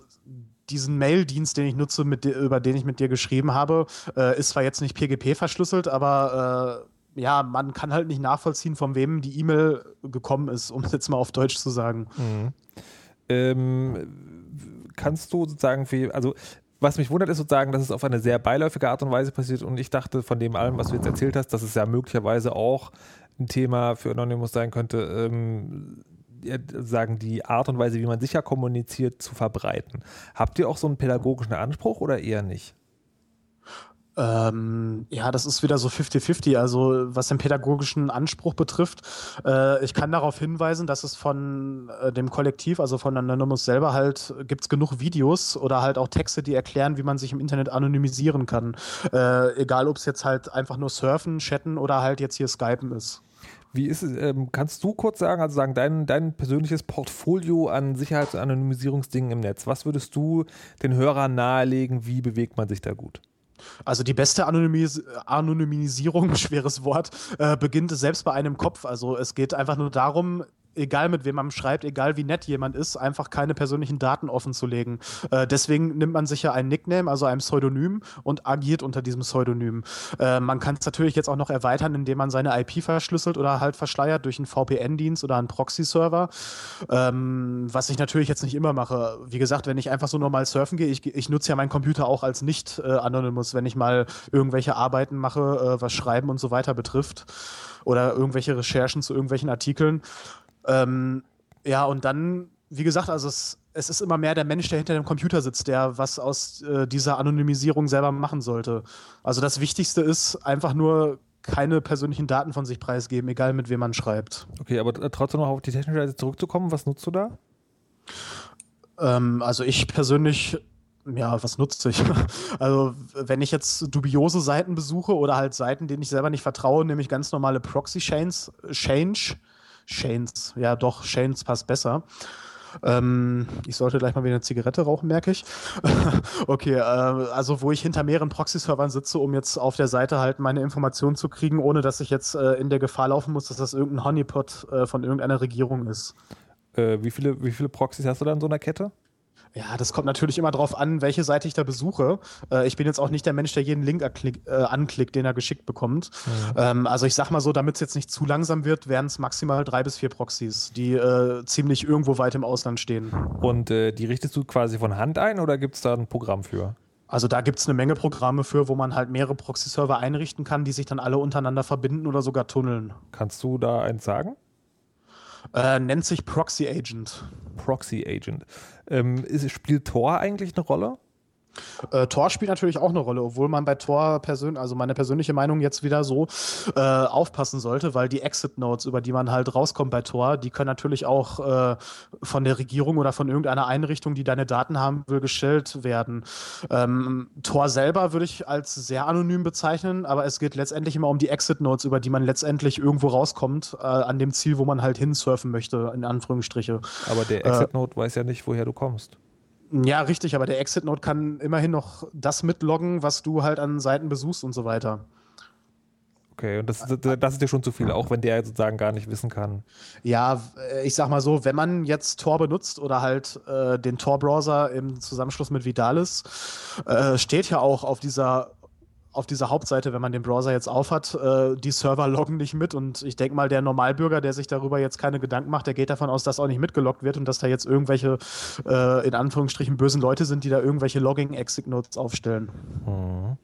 diesen Mail-Dienst, den ich nutze, mit, über den ich mit dir geschrieben habe, äh, ist zwar jetzt nicht PGP verschlüsselt, aber äh, ja, man kann halt nicht nachvollziehen, von wem die E-Mail gekommen ist, um es jetzt mal auf Deutsch zu sagen. Mhm. Ähm, kannst du sozusagen, für, also was mich wundert, ist sozusagen, dass es auf eine sehr beiläufige Art und Weise passiert und ich dachte von dem allem, was du jetzt erzählt hast, dass es ja möglicherweise auch ein Thema für Anonymous sein könnte, ähm, sagen die Art und Weise, wie man sicher kommuniziert, zu verbreiten. Habt ihr auch so einen pädagogischen Anspruch oder eher nicht? Ähm, ja, das ist wieder so 50-50. Also was den pädagogischen Anspruch betrifft, äh, ich kann darauf hinweisen, dass es von äh, dem Kollektiv, also von Anonymous selber halt, gibt es genug Videos oder halt auch Texte, die erklären, wie man sich im Internet anonymisieren kann. Äh, egal, ob es jetzt halt einfach nur surfen, chatten oder halt jetzt hier Skypen ist. Wie ist es, ähm, kannst du kurz sagen, also sagen, dein, dein persönliches Portfolio an Sicherheits- und Anonymisierungsdingen im Netz, was würdest du den Hörern nahelegen, wie bewegt man sich da gut? Also die beste Anonymis Anonymisierung, [LAUGHS] schweres Wort, äh, beginnt selbst bei einem Kopf. Also es geht einfach nur darum, egal mit wem man schreibt, egal wie nett jemand ist, einfach keine persönlichen Daten offen zu legen. Äh, deswegen nimmt man sich ja ein Nickname, also ein Pseudonym und agiert unter diesem Pseudonym. Äh, man kann es natürlich jetzt auch noch erweitern, indem man seine IP verschlüsselt oder halt verschleiert durch einen VPN-Dienst oder einen Proxy-Server, ähm, was ich natürlich jetzt nicht immer mache. Wie gesagt, wenn ich einfach so normal surfen gehe, ich, ich nutze ja meinen Computer auch als nicht äh, Anonymous, wenn ich mal irgendwelche Arbeiten mache, äh, was Schreiben und so weiter betrifft oder irgendwelche Recherchen zu irgendwelchen Artikeln. Ähm, ja, und dann, wie gesagt, also es, es ist immer mehr der Mensch, der hinter dem Computer sitzt, der was aus äh, dieser Anonymisierung selber machen sollte. Also das Wichtigste ist einfach nur keine persönlichen Daten von sich preisgeben, egal mit wem man schreibt. Okay, aber trotzdem noch auf die technische Seite zurückzukommen, was nutzt du da? Ähm, also ich persönlich ja, was nutzt sich? [LAUGHS] Also, wenn ich jetzt dubiose Seiten besuche oder halt Seiten, denen ich selber nicht vertraue, nehme ich ganz normale Proxy-Chains, Change, Shanes. Ja, doch, Shanes passt besser. Ähm, ich sollte gleich mal wieder eine Zigarette rauchen, merke ich. [LAUGHS] okay, äh, also wo ich hinter mehreren Proxy-Servern sitze, um jetzt auf der Seite halt meine Informationen zu kriegen, ohne dass ich jetzt äh, in der Gefahr laufen muss, dass das irgendein Honeypot äh, von irgendeiner Regierung ist. Äh, wie, viele, wie viele Proxys hast du da in so einer Kette? Ja, das kommt natürlich immer darauf an, welche Seite ich da besuche. Äh, ich bin jetzt auch nicht der Mensch, der jeden Link äh, anklickt, den er geschickt bekommt. Mhm. Ähm, also ich sag mal so, damit es jetzt nicht zu langsam wird, wären es maximal drei bis vier Proxys, die äh, ziemlich irgendwo weit im Ausland stehen. Und äh, die richtest du quasi von Hand ein oder gibt es da ein Programm für? Also da gibt es eine Menge Programme für, wo man halt mehrere Proxy-Server einrichten kann, die sich dann alle untereinander verbinden oder sogar tunneln. Kannst du da eins sagen? Äh, nennt sich Proxy Agent. Proxy Agent. Ähm, ist, spielt Tor eigentlich eine Rolle? Äh, Tor spielt natürlich auch eine Rolle, obwohl man bei Tor persönlich, also meine persönliche Meinung jetzt wieder so äh, aufpassen sollte, weil die Exit Notes, über die man halt rauskommt bei Tor, die können natürlich auch äh, von der Regierung oder von irgendeiner Einrichtung, die deine Daten haben will, gestellt werden. Ähm, Tor selber würde ich als sehr anonym bezeichnen, aber es geht letztendlich immer um die Exit Notes, über die man letztendlich irgendwo rauskommt, äh, an dem Ziel, wo man halt hinsurfen möchte, in Anführungsstriche. Aber der Exit Note weiß ja nicht, woher du kommst. Ja, richtig, aber der Exit Note kann immerhin noch das mitloggen, was du halt an Seiten besuchst und so weiter. Okay, und das, das ist dir schon zu viel, auch wenn der sozusagen gar nicht wissen kann. Ja, äh, ich sag mal so, wenn man jetzt Tor benutzt oder halt äh, den Tor-Browser im Zusammenschluss mit Vidalis, äh, steht ja auch auf dieser auf dieser Hauptseite, wenn man den Browser jetzt aufhat, äh, die Server loggen nicht mit und ich denke mal, der Normalbürger, der sich darüber jetzt keine Gedanken macht, der geht davon aus, dass auch nicht mitgeloggt wird und dass da jetzt irgendwelche, äh, in Anführungsstrichen, bösen Leute sind, die da irgendwelche Logging-Exit-Notes aufstellen. Mhm.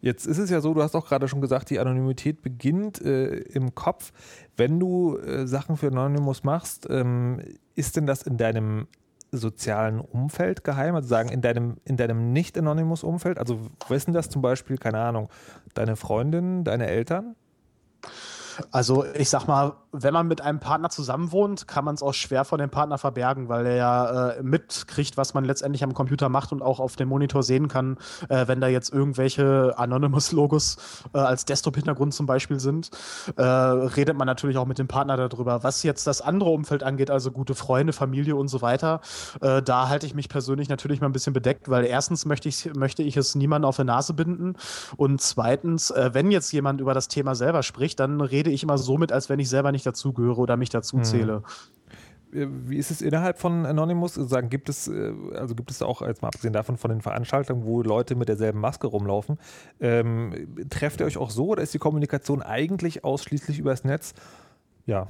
Jetzt ist es ja so, du hast auch gerade schon gesagt, die Anonymität beginnt äh, im Kopf. Wenn du äh, Sachen für Anonymous machst, ähm, ist denn das in deinem sozialen Umfeld geheim? Also sagen, in deinem, in deinem nicht-Anonymous-Umfeld? Also wissen das zum Beispiel, keine Ahnung, deine Freundin, deine Eltern? Also ich sag mal, wenn man mit einem Partner zusammenwohnt, kann man es auch schwer von dem Partner verbergen, weil er ja äh, mitkriegt, was man letztendlich am Computer macht und auch auf dem Monitor sehen kann, äh, wenn da jetzt irgendwelche Anonymous-Logos äh, als Desktop-Hintergrund zum Beispiel sind, äh, redet man natürlich auch mit dem Partner darüber. Was jetzt das andere Umfeld angeht, also gute Freunde, Familie und so weiter, äh, da halte ich mich persönlich natürlich mal ein bisschen bedeckt, weil erstens möchte ich, möchte ich es niemandem auf der Nase binden und zweitens, äh, wenn jetzt jemand über das Thema selber spricht, dann rede ich immer so mit, als wenn ich selber nicht dazugehöre oder mich dazu hm. zähle. Wie ist es innerhalb von Anonymous? Sagen, gibt es, äh, also gibt es auch, jetzt mal abgesehen davon von den Veranstaltungen, wo Leute mit derselben Maske rumlaufen, ähm, trefft ihr euch auch so oder ist die Kommunikation eigentlich ausschließlich übers Netz? Ja.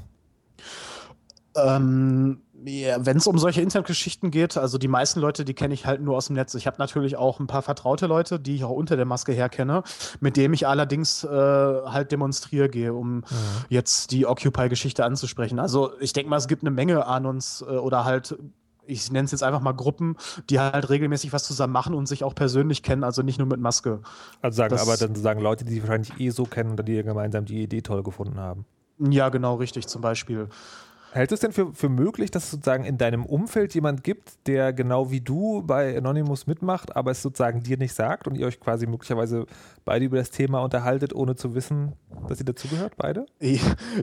Ähm, ja, Wenn es um solche Internetgeschichten geht, also die meisten Leute, die kenne ich halt nur aus dem Netz. Ich habe natürlich auch ein paar vertraute Leute, die ich auch unter der Maske her kenne, mit denen ich allerdings äh, halt demonstriere gehe, um mhm. jetzt die Occupy-Geschichte anzusprechen. Also ich denke mal, es gibt eine Menge an uns äh, oder halt ich nenne es jetzt einfach mal Gruppen, die halt regelmäßig was zusammen machen und sich auch persönlich kennen, also nicht nur mit Maske. Also sagen das, aber dann sagen Leute, die sich wahrscheinlich eh so kennen oder die gemeinsam die Idee toll gefunden haben. Ja, genau, richtig, zum Beispiel. Hältst du es denn für, für möglich, dass es sozusagen in deinem Umfeld jemand gibt, der genau wie du bei Anonymous mitmacht, aber es sozusagen dir nicht sagt und ihr euch quasi möglicherweise beide über das Thema unterhaltet, ohne zu wissen, dass ihr dazugehört, beide?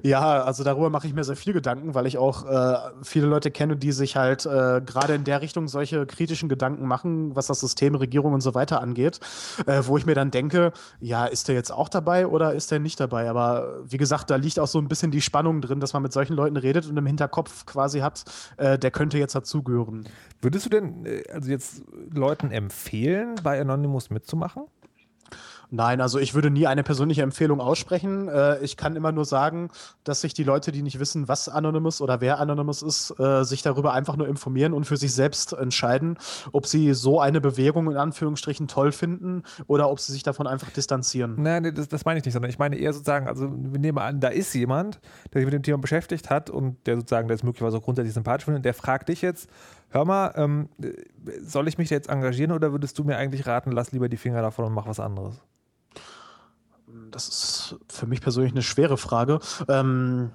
Ja, also darüber mache ich mir sehr viel Gedanken, weil ich auch äh, viele Leute kenne, die sich halt äh, gerade in der Richtung solche kritischen Gedanken machen, was das System, Regierung und so weiter angeht, äh, wo ich mir dann denke, ja, ist der jetzt auch dabei oder ist der nicht dabei? Aber wie gesagt, da liegt auch so ein bisschen die Spannung drin, dass man mit solchen Leuten redet und im Hinterkopf quasi hat, äh, der könnte jetzt dazugehören. Würdest du denn äh, also jetzt Leuten empfehlen, bei Anonymous mitzumachen? Nein, also ich würde nie eine persönliche Empfehlung aussprechen. Äh, ich kann immer nur sagen, dass sich die Leute, die nicht wissen, was Anonymous oder wer Anonymous ist, äh, sich darüber einfach nur informieren und für sich selbst entscheiden, ob sie so eine Bewegung in Anführungsstrichen toll finden oder ob sie sich davon einfach distanzieren. Nein, nee, das, das meine ich nicht, sondern ich meine eher sozusagen, also wir nehmen an, da ist jemand, der sich mit dem Thema beschäftigt hat und der sozusagen, der ist möglicherweise auch grundsätzlich sympathisch findet, der fragt dich jetzt, hör mal, ähm, soll ich mich da jetzt engagieren oder würdest du mir eigentlich raten, lass lieber die Finger davon und mach was anderes? Das ist für mich persönlich eine schwere Frage. Ähm,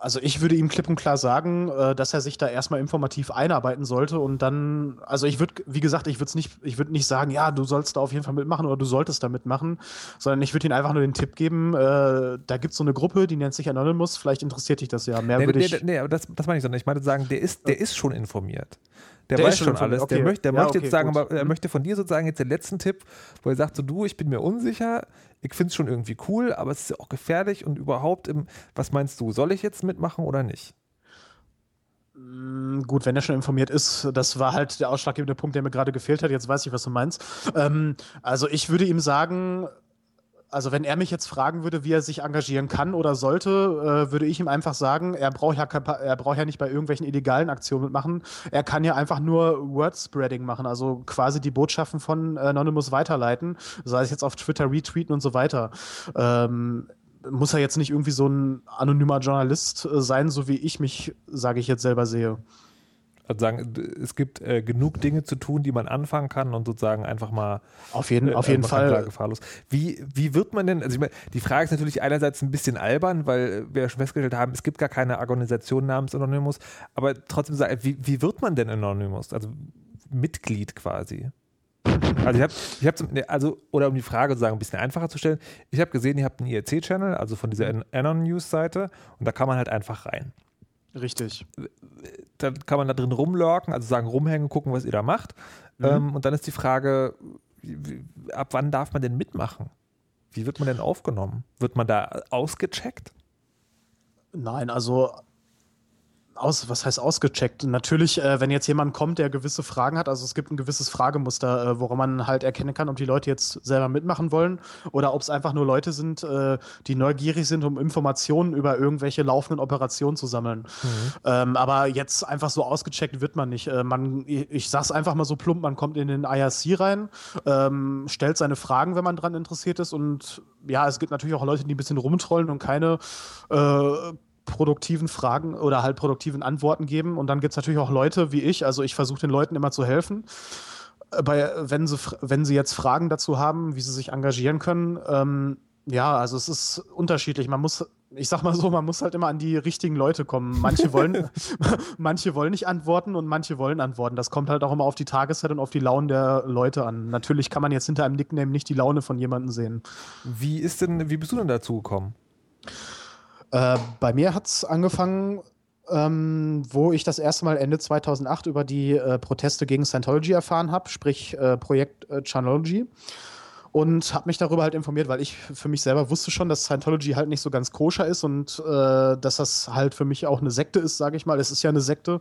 also ich würde ihm klipp und klar sagen, äh, dass er sich da erstmal informativ einarbeiten sollte und dann, also ich würde, wie gesagt, ich würde nicht, ich würde nicht sagen, ja, du sollst da auf jeden Fall mitmachen oder du solltest da mitmachen, sondern ich würde ihm einfach nur den Tipp geben, äh, da gibt es so eine Gruppe, die nennt sich Anonymous, vielleicht interessiert dich das ja. Mehr nee, würde nee, ich. Nee, aber das, das meine ich, sondern ich meine sagen, der ist, der ist schon informiert. Der, der weiß schon alles. Okay. Der möchte, der ja, möchte okay, jetzt sagen, aber er mhm. möchte von dir sozusagen jetzt den letzten Tipp, wo er sagt, so du, ich bin mir unsicher, ich finde es schon irgendwie cool, aber es ist ja auch gefährlich und überhaupt, im, was meinst du, soll ich jetzt mitmachen oder nicht? Mm, gut, wenn er schon informiert ist, das war halt der ausschlaggebende Punkt, der mir gerade gefehlt hat. Jetzt weiß ich, was du meinst. Ähm, also ich würde ihm sagen, also wenn er mich jetzt fragen würde, wie er sich engagieren kann oder sollte, äh, würde ich ihm einfach sagen, er braucht ja er braucht ja nicht bei irgendwelchen illegalen Aktionen mitmachen. Er kann ja einfach nur Word-Spreading machen, also quasi die Botschaften von Anonymous weiterleiten, sei es jetzt auf Twitter retweeten und so weiter. Ähm, muss er jetzt nicht irgendwie so ein anonymer Journalist äh, sein, so wie ich mich, sage ich jetzt selber sehe. Also sagen, es gibt äh, genug Dinge zu tun, die man anfangen kann und sozusagen einfach mal auf jeden, äh, auf jeden Fall gefahrlos. Wie, wie wird man denn, also ich meine, die Frage ist natürlich einerseits ein bisschen albern, weil wir schon festgestellt haben, es gibt gar keine Organisation namens Anonymous, aber trotzdem sagen, wie, wie wird man denn Anonymous? Also Mitglied quasi. Also ich habe, ich hab, ne, also, oder um die Frage sozusagen ein bisschen einfacher zu stellen, ich habe gesehen, ihr habt einen IRC-Channel, also von dieser Anon News-Seite, und da kann man halt einfach rein. Richtig. Dann kann man da drin rumlurken, also sagen, rumhängen, gucken, was ihr da macht. Mhm. Ähm, und dann ist die Frage, ab wann darf man denn mitmachen? Wie wird man denn aufgenommen? Wird man da ausgecheckt? Nein, also aus, was heißt ausgecheckt? Natürlich, äh, wenn jetzt jemand kommt, der gewisse Fragen hat, also es gibt ein gewisses Fragemuster, äh, woran man halt erkennen kann, ob die Leute jetzt selber mitmachen wollen oder ob es einfach nur Leute sind, äh, die neugierig sind, um Informationen über irgendwelche laufenden Operationen zu sammeln. Mhm. Ähm, aber jetzt einfach so ausgecheckt wird man nicht. Äh, man, ich, ich sag's einfach mal so plump, man kommt in den IRC rein, ähm, stellt seine Fragen, wenn man dran interessiert ist und ja, es gibt natürlich auch Leute, die ein bisschen rumtrollen und keine äh, produktiven Fragen oder halt produktiven Antworten geben. Und dann gibt es natürlich auch Leute wie ich, also ich versuche den Leuten immer zu helfen. Äh, bei, wenn, sie, wenn sie jetzt Fragen dazu haben, wie sie sich engagieren können, ähm, ja, also es ist unterschiedlich. Man muss, ich sag mal so, man muss halt immer an die richtigen Leute kommen. Manche wollen, [LAUGHS] [LAUGHS] manche wollen nicht antworten und manche wollen antworten. Das kommt halt auch immer auf die Tageszeit und auf die Laune der Leute an. Natürlich kann man jetzt hinter einem Nickname nicht die Laune von jemandem sehen. Wie ist denn, wie bist du denn dazu gekommen? Äh, bei mir hat es angefangen, ähm, wo ich das erste Mal Ende 2008 über die äh, Proteste gegen Scientology erfahren habe, sprich äh, Projekt äh, Chanology. Und habe mich darüber halt informiert, weil ich für mich selber wusste schon, dass Scientology halt nicht so ganz koscher ist und äh, dass das halt für mich auch eine Sekte ist, sage ich mal. Es ist ja eine Sekte.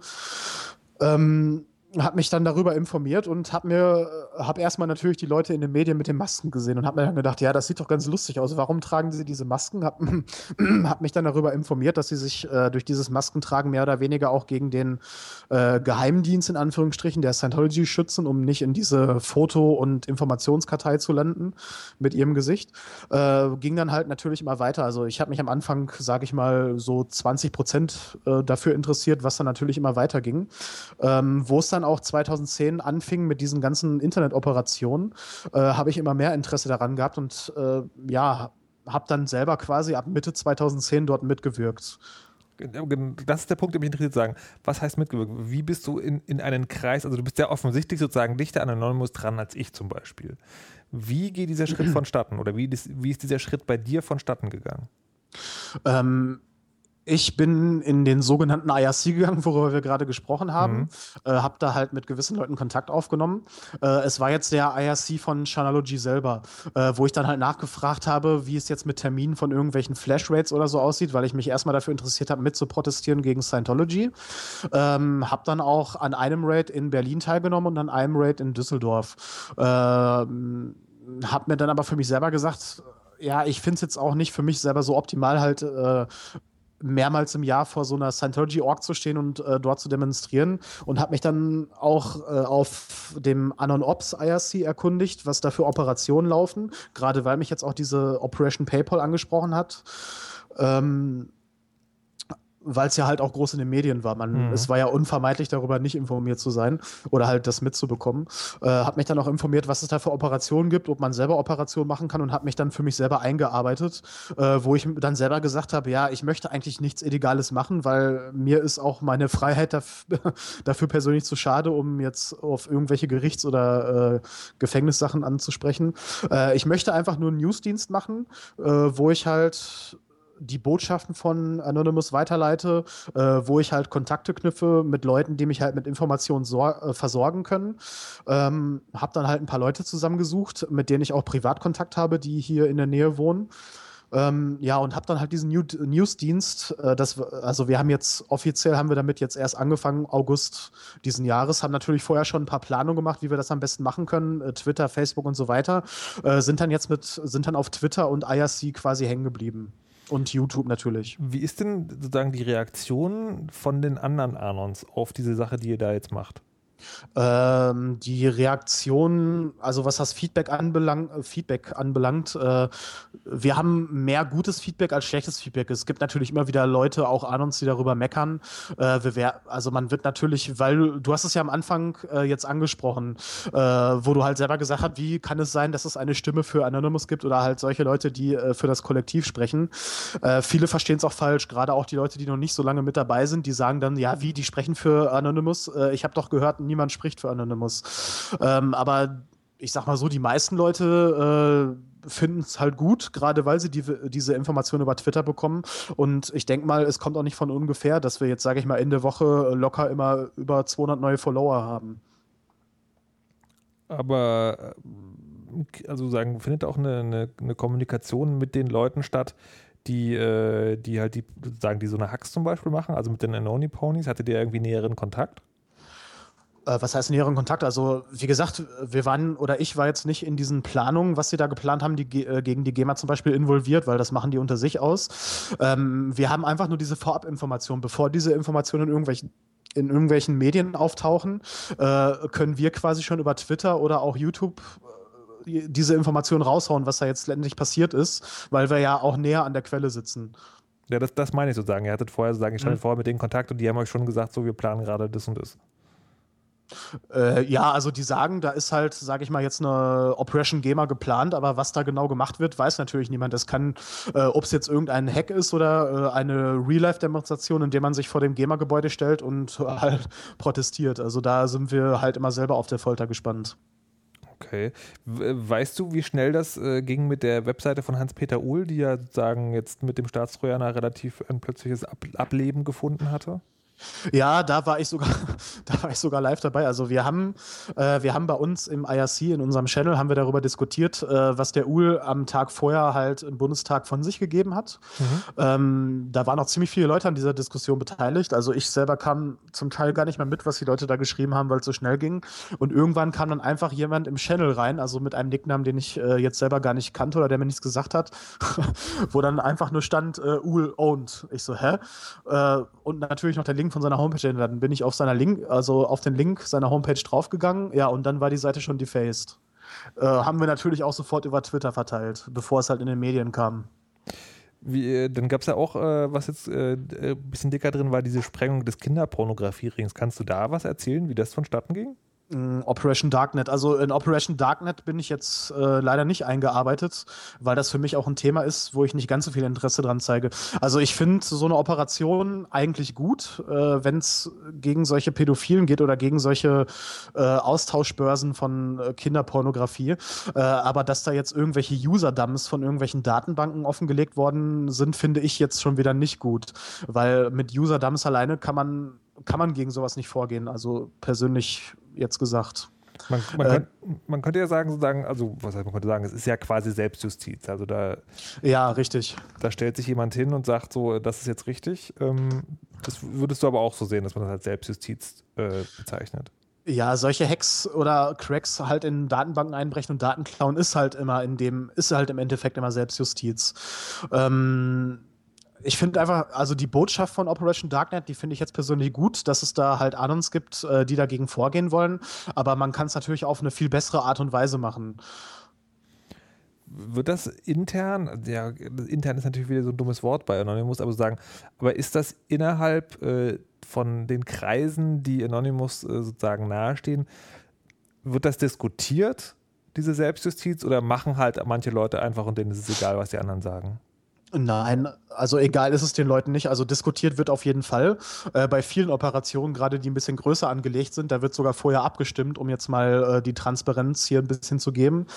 Ähm, habe mich dann darüber informiert und habe mir habe erstmal natürlich die Leute in den Medien mit den Masken gesehen und habe mir dann gedacht, ja, das sieht doch ganz lustig aus. Warum tragen sie diese Masken? Habe [CLEARS THROAT] hab mich dann darüber informiert, dass sie sich äh, durch dieses Maskentragen mehr oder weniger auch gegen den äh, Geheimdienst in Anführungsstrichen der Scientology schützen, um nicht in diese Foto- und Informationskartei zu landen mit ihrem Gesicht. Äh, ging dann halt natürlich immer weiter. Also ich habe mich am Anfang, sage ich mal, so 20 Prozent äh, dafür interessiert, was dann natürlich immer weiter ging. Ähm, Wo es dann auch 2010 anfing mit diesen ganzen Internetoperationen, äh, habe ich immer mehr Interesse daran gehabt und äh, ja, habe dann selber quasi ab Mitte 2010 dort mitgewirkt. Das ist der Punkt, der mich interessiert sagen. Was heißt mitgewirkt? Wie bist du in, in einen Kreis, also du bist ja offensichtlich sozusagen dichter an Anonymous dran als ich zum Beispiel. Wie geht dieser Schritt [CLEARS THROAT] vonstatten oder wie, wie ist dieser Schritt bei dir vonstatten gegangen? Ähm, ich bin in den sogenannten IRC gegangen, worüber wir gerade gesprochen haben. Mhm. Äh, hab da halt mit gewissen Leuten Kontakt aufgenommen. Äh, es war jetzt der IRC von Chanology selber, äh, wo ich dann halt nachgefragt habe, wie es jetzt mit Terminen von irgendwelchen Flash-Rates oder so aussieht, weil ich mich erstmal dafür interessiert habe, mit zu protestieren gegen Scientology. Ähm, hab dann auch an einem Raid in Berlin teilgenommen und an einem Raid in Düsseldorf. Ähm, hab mir dann aber für mich selber gesagt, ja, ich finde es jetzt auch nicht für mich selber so optimal, halt äh, mehrmals im Jahr vor so einer Scientology-Org zu stehen und äh, dort zu demonstrieren und habe mich dann auch äh, auf dem Anon Ops IRC erkundigt, was da für Operationen laufen, gerade weil mich jetzt auch diese Operation PayPal angesprochen hat. Ähm, weil es ja halt auch groß in den Medien war. Man, mhm. Es war ja unvermeidlich, darüber nicht informiert zu sein oder halt das mitzubekommen. Äh, habe mich dann auch informiert, was es da für Operationen gibt, ob man selber Operationen machen kann und habe mich dann für mich selber eingearbeitet, äh, wo ich dann selber gesagt habe, ja, ich möchte eigentlich nichts Illegales machen, weil mir ist auch meine Freiheit dafür, [LAUGHS] dafür persönlich zu schade, um jetzt auf irgendwelche Gerichts- oder äh, Gefängnissachen anzusprechen. Äh, ich möchte einfach nur einen Newsdienst machen, äh, wo ich halt die Botschaften von Anonymous weiterleite, äh, wo ich halt Kontakte knüpfe mit Leuten, die mich halt mit Informationen äh, versorgen können. Ähm, hab dann halt ein paar Leute zusammengesucht, mit denen ich auch Privatkontakt habe, die hier in der Nähe wohnen. Ähm, ja, und habe dann halt diesen New Newsdienst, äh, also wir haben jetzt, offiziell haben wir damit jetzt erst angefangen, August diesen Jahres, haben natürlich vorher schon ein paar Planungen gemacht, wie wir das am besten machen können, äh, Twitter, Facebook und so weiter, äh, sind dann jetzt mit, sind dann auf Twitter und IRC quasi hängen geblieben. Und YouTube natürlich. Wie ist denn sozusagen die Reaktion von den anderen Anons auf diese Sache, die ihr da jetzt macht? Ähm, die Reaktion, also was das Feedback, anbelang, äh, Feedback anbelangt, äh, wir haben mehr gutes Feedback als schlechtes Feedback. Es gibt natürlich immer wieder Leute, auch an uns, die darüber meckern. Äh, wär, also man wird natürlich, weil du hast es ja am Anfang äh, jetzt angesprochen, äh, wo du halt selber gesagt hast, wie kann es sein, dass es eine Stimme für Anonymous gibt oder halt solche Leute, die äh, für das Kollektiv sprechen. viele verstehen es auch falsch, gerade auch die Leute, die noch nicht so lange mit dabei sind, die sagen dann, ja, wie, die sprechen für Anonymous. ich habe doch gehört, niemand spricht für Anonymous. Ähm, aber ich sag mal so, die meisten Leute äh, finden es halt gut, gerade weil sie die, diese Informationen über Twitter bekommen. Und ich denke mal, es kommt auch nicht von ungefähr, dass wir jetzt, sage ich mal, in der Woche locker immer über 200 neue Follower haben. Aber, äh, also sagen, findet auch eine, eine, eine Kommunikation mit den Leuten statt, die, äh, die halt die, sagen, die so eine Hacks zum Beispiel machen, also mit den Anoni Ponies, hattet ihr irgendwie näheren Kontakt? Äh, was heißt näheren Kontakt? Also, wie gesagt, wir waren oder ich war jetzt nicht in diesen Planungen, was sie da geplant haben, die äh, gegen die GEMA zum Beispiel involviert, weil das machen die unter sich aus. Ähm, wir haben einfach nur diese Vorabinformation, bevor diese Informationen in irgendwelchen in irgendwelchen Medien auftauchen, äh, können wir quasi schon über Twitter oder auch YouTube äh, diese Information raushauen, was da jetzt letztendlich passiert ist, weil wir ja auch näher an der Quelle sitzen. Ja, das, das meine ich sozusagen. Ihr hattet vorher sozusagen, ich stand mhm. vorher mit denen Kontakt und die haben euch schon gesagt, so, wir planen gerade das und das. Äh, ja, also die sagen, da ist halt, sage ich mal, jetzt eine Operation Gamer geplant, aber was da genau gemacht wird, weiß natürlich niemand. Das kann, äh, ob es jetzt irgendein Hack ist oder äh, eine Real-Life-Demonstration, in der man sich vor dem Gamer-Gebäude stellt und [LAUGHS] halt protestiert. Also da sind wir halt immer selber auf der Folter gespannt. Okay. Weißt du, wie schnell das äh, ging mit der Webseite von Hans-Peter Uhl, die ja sozusagen jetzt mit dem Staatstrojaner relativ ein plötzliches Ab Ableben gefunden hatte? Ja, da war ich sogar, [LAUGHS] da war ich sogar live dabei. Also wir haben, äh, wir haben bei uns im IRC, in unserem Channel, haben wir darüber diskutiert, äh, was der UL am Tag vorher halt im Bundestag von sich gegeben hat. Mhm. Ähm, da waren auch ziemlich viele Leute an dieser Diskussion beteiligt. Also ich selber kam zum Teil gar nicht mehr mit, was die Leute da geschrieben haben, weil es so schnell ging. Und irgendwann kam dann einfach jemand im Channel rein, also mit einem Nicknamen, den ich äh, jetzt selber gar nicht kannte oder der mir nichts gesagt hat, [LAUGHS] wo dann einfach nur stand, äh, UL owned. Ich so, hä? Äh, und natürlich noch der Link von seiner Homepage. Dann bin ich auf seiner Link, also auf den Link seiner Homepage draufgegangen. Ja, und dann war die Seite schon defaced. Äh, haben wir natürlich auch sofort über Twitter verteilt, bevor es halt in den Medien kam. Wie, äh, dann gab es ja auch, äh, was jetzt ein äh, äh, bisschen dicker drin war, diese Sprengung des Kinderpornografie-Rings. Kannst du da was erzählen, wie das vonstatten ging? Operation Darknet. Also in Operation Darknet bin ich jetzt äh, leider nicht eingearbeitet, weil das für mich auch ein Thema ist, wo ich nicht ganz so viel Interesse dran zeige. Also ich finde so eine Operation eigentlich gut, äh, wenn es gegen solche Pädophilen geht oder gegen solche äh, Austauschbörsen von äh, Kinderpornografie. Äh, aber dass da jetzt irgendwelche User-Dumps von irgendwelchen Datenbanken offengelegt worden sind, finde ich jetzt schon wieder nicht gut. Weil mit User-Dumps alleine kann man kann man gegen sowas nicht vorgehen. Also persönlich jetzt gesagt. Man, man, äh, kann, man, könnte ja sagen, sozusagen, also was heißt, man könnte sagen, es ist ja quasi Selbstjustiz. Also da. Ja, richtig. Da stellt sich jemand hin und sagt so, das ist jetzt richtig. Ähm, das würdest du aber auch so sehen, dass man das als Selbstjustiz äh, bezeichnet. Ja, solche Hacks oder Cracks halt in Datenbanken einbrechen und Daten klauen ist halt immer in dem, ist halt im Endeffekt immer Selbstjustiz. Ähm, ich finde einfach, also die Botschaft von Operation Darknet, die finde ich jetzt persönlich gut, dass es da halt Anons gibt, äh, die dagegen vorgehen wollen. Aber man kann es natürlich auf eine viel bessere Art und Weise machen. Wird das intern, ja, intern ist natürlich wieder so ein dummes Wort bei Anonymous, aber sagen, aber ist das innerhalb äh, von den Kreisen, die Anonymous äh, sozusagen nahestehen, wird das diskutiert, diese Selbstjustiz, oder machen halt manche Leute einfach und denen ist es egal, was die anderen sagen? Nein, also egal ist es den Leuten nicht. Also diskutiert wird auf jeden Fall. Äh, bei vielen Operationen, gerade die ein bisschen größer angelegt sind, da wird sogar vorher abgestimmt, um jetzt mal äh, die Transparenz hier ein bisschen zu geben.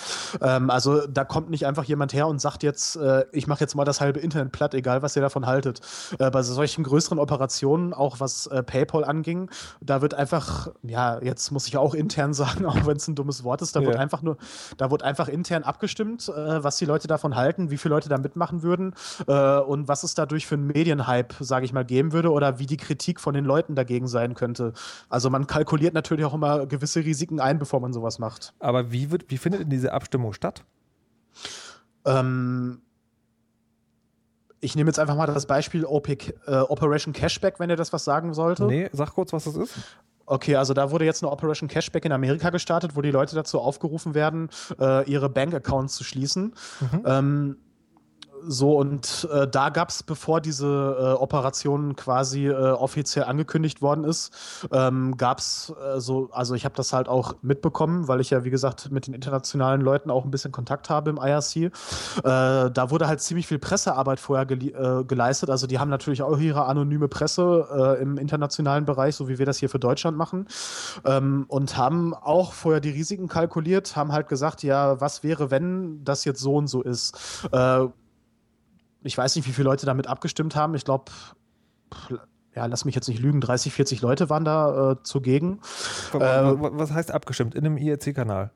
Ähm, also da kommt nicht einfach jemand her und sagt jetzt, äh, ich mache jetzt mal das halbe Internet platt, egal was ihr davon haltet. Äh, bei solchen größeren Operationen, auch was äh, PayPal anging, da wird einfach, ja, jetzt muss ich auch intern [LAUGHS] sagen, auch wenn es ein dummes Wort ist, da ja. wird einfach nur, da wird einfach intern abgestimmt, äh, was die Leute davon halten, wie viele Leute da mitmachen würden äh, und was es dadurch für einen Medienhype, sage ich mal, geben würde oder wie die Kritik von den Leuten dagegen sein könnte. Also man kalkuliert natürlich auch immer gewisse Risiken ein, bevor man sowas macht. Aber wie, wird, wie findet denn diese Abstimmung statt? Ähm, ich nehme jetzt einfach mal das Beispiel OP, äh, Operation Cashback, wenn ihr das was sagen sollte. Nee, sag kurz, was das ist. Okay, also da wurde jetzt eine Operation Cashback in Amerika gestartet, wo die Leute dazu aufgerufen werden, äh, ihre Bankaccounts zu schließen. Mhm. Ähm, so, und äh, da gab es, bevor diese äh, Operation quasi äh, offiziell angekündigt worden ist, ähm, gab es äh, so, also ich habe das halt auch mitbekommen, weil ich ja, wie gesagt, mit den internationalen Leuten auch ein bisschen Kontakt habe im IRC. Äh, da wurde halt ziemlich viel Pressearbeit vorher gele äh, geleistet. Also die haben natürlich auch ihre anonyme Presse im internationalen Bereich, so wie wir das hier für Deutschland machen. Ähm, und haben auch vorher die Risiken kalkuliert, haben halt gesagt, ja, was wäre, wenn das jetzt so und so ist ich weiß nicht, wie viele Leute damit abgestimmt haben. Ich glaube, ja, lass mich jetzt nicht lügen, 30, 40 Leute waren da äh, zugegen. Was heißt abgestimmt? In einem IRC-Kanal?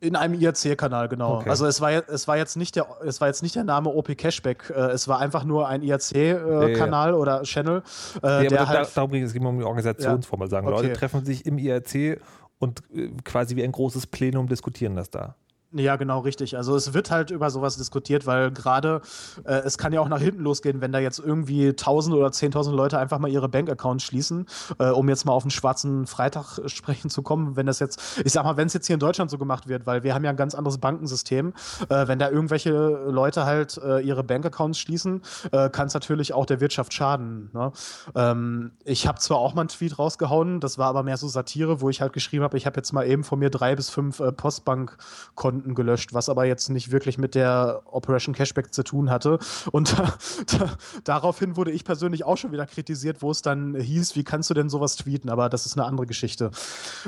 In einem IRC-Kanal, genau. Okay. Also es war, es, war jetzt nicht der, es war jetzt nicht der Name OP Cashback, äh, es war einfach nur ein IRC-Kanal äh, ja, ja. oder Channel. Äh, ja, der halt, darum ging es, ging um die Organisationsform. Ja. Sagen. Okay. Leute treffen sich im IRC und äh, quasi wie ein großes Plenum diskutieren das da. Ja, genau, richtig. Also es wird halt über sowas diskutiert, weil gerade äh, es kann ja auch nach hinten losgehen, wenn da jetzt irgendwie tausend oder zehntausend Leute einfach mal ihre Bankaccounts schließen, äh, um jetzt mal auf den schwarzen Freitag sprechen zu kommen. Wenn das jetzt, ich sag mal, wenn es jetzt hier in Deutschland so gemacht wird, weil wir haben ja ein ganz anderes Bankensystem, äh, wenn da irgendwelche Leute halt äh, ihre Bankaccounts schließen, äh, kann es natürlich auch der Wirtschaft schaden. Ne? Ähm, ich habe zwar auch mal einen Tweet rausgehauen, das war aber mehr so Satire, wo ich halt geschrieben habe, ich habe jetzt mal eben von mir drei bis fünf äh, Postbankkonten Konten gelöscht, was aber jetzt nicht wirklich mit der Operation Cashback zu tun hatte. Und [LAUGHS] da, da, daraufhin wurde ich persönlich auch schon wieder kritisiert, wo es dann hieß, wie kannst du denn sowas tweeten? Aber das ist eine andere Geschichte.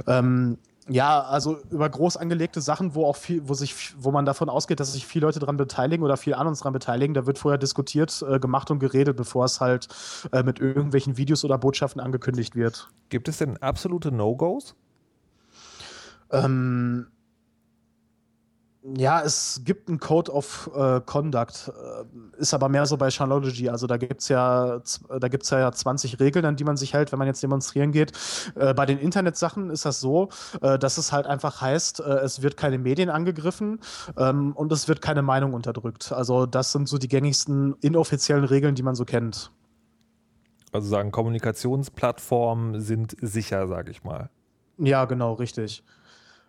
Ähm, Ja, also über groß angelegte Sachen, wo auch viel, wo sich, wo man davon ausgeht, dass sich viele Leute daran beteiligen oder viel an uns daran beteiligen, da wird vorher diskutiert, äh, gemacht und geredet, bevor es halt äh, mit irgendwelchen Videos oder Botschaften angekündigt wird. Gibt es denn absolute No-Gos? Ähm, ja, es gibt einen Code of äh, Conduct, äh, ist aber mehr so bei Charlottology. Also da gibt es ja, da gibt's ja 20 Regeln, an die man sich hält, wenn man jetzt demonstrieren geht. Äh, bei den Internetsachen ist das so, äh, dass es halt einfach heißt, äh, es wird keine Medien angegriffen ähm, und es wird keine Meinung unterdrückt. Also das sind so die gängigsten inoffiziellen Regeln, die man so kennt. Also sagen, Kommunikationsplattformen sind sicher, sage ich mal. Ja, genau, richtig.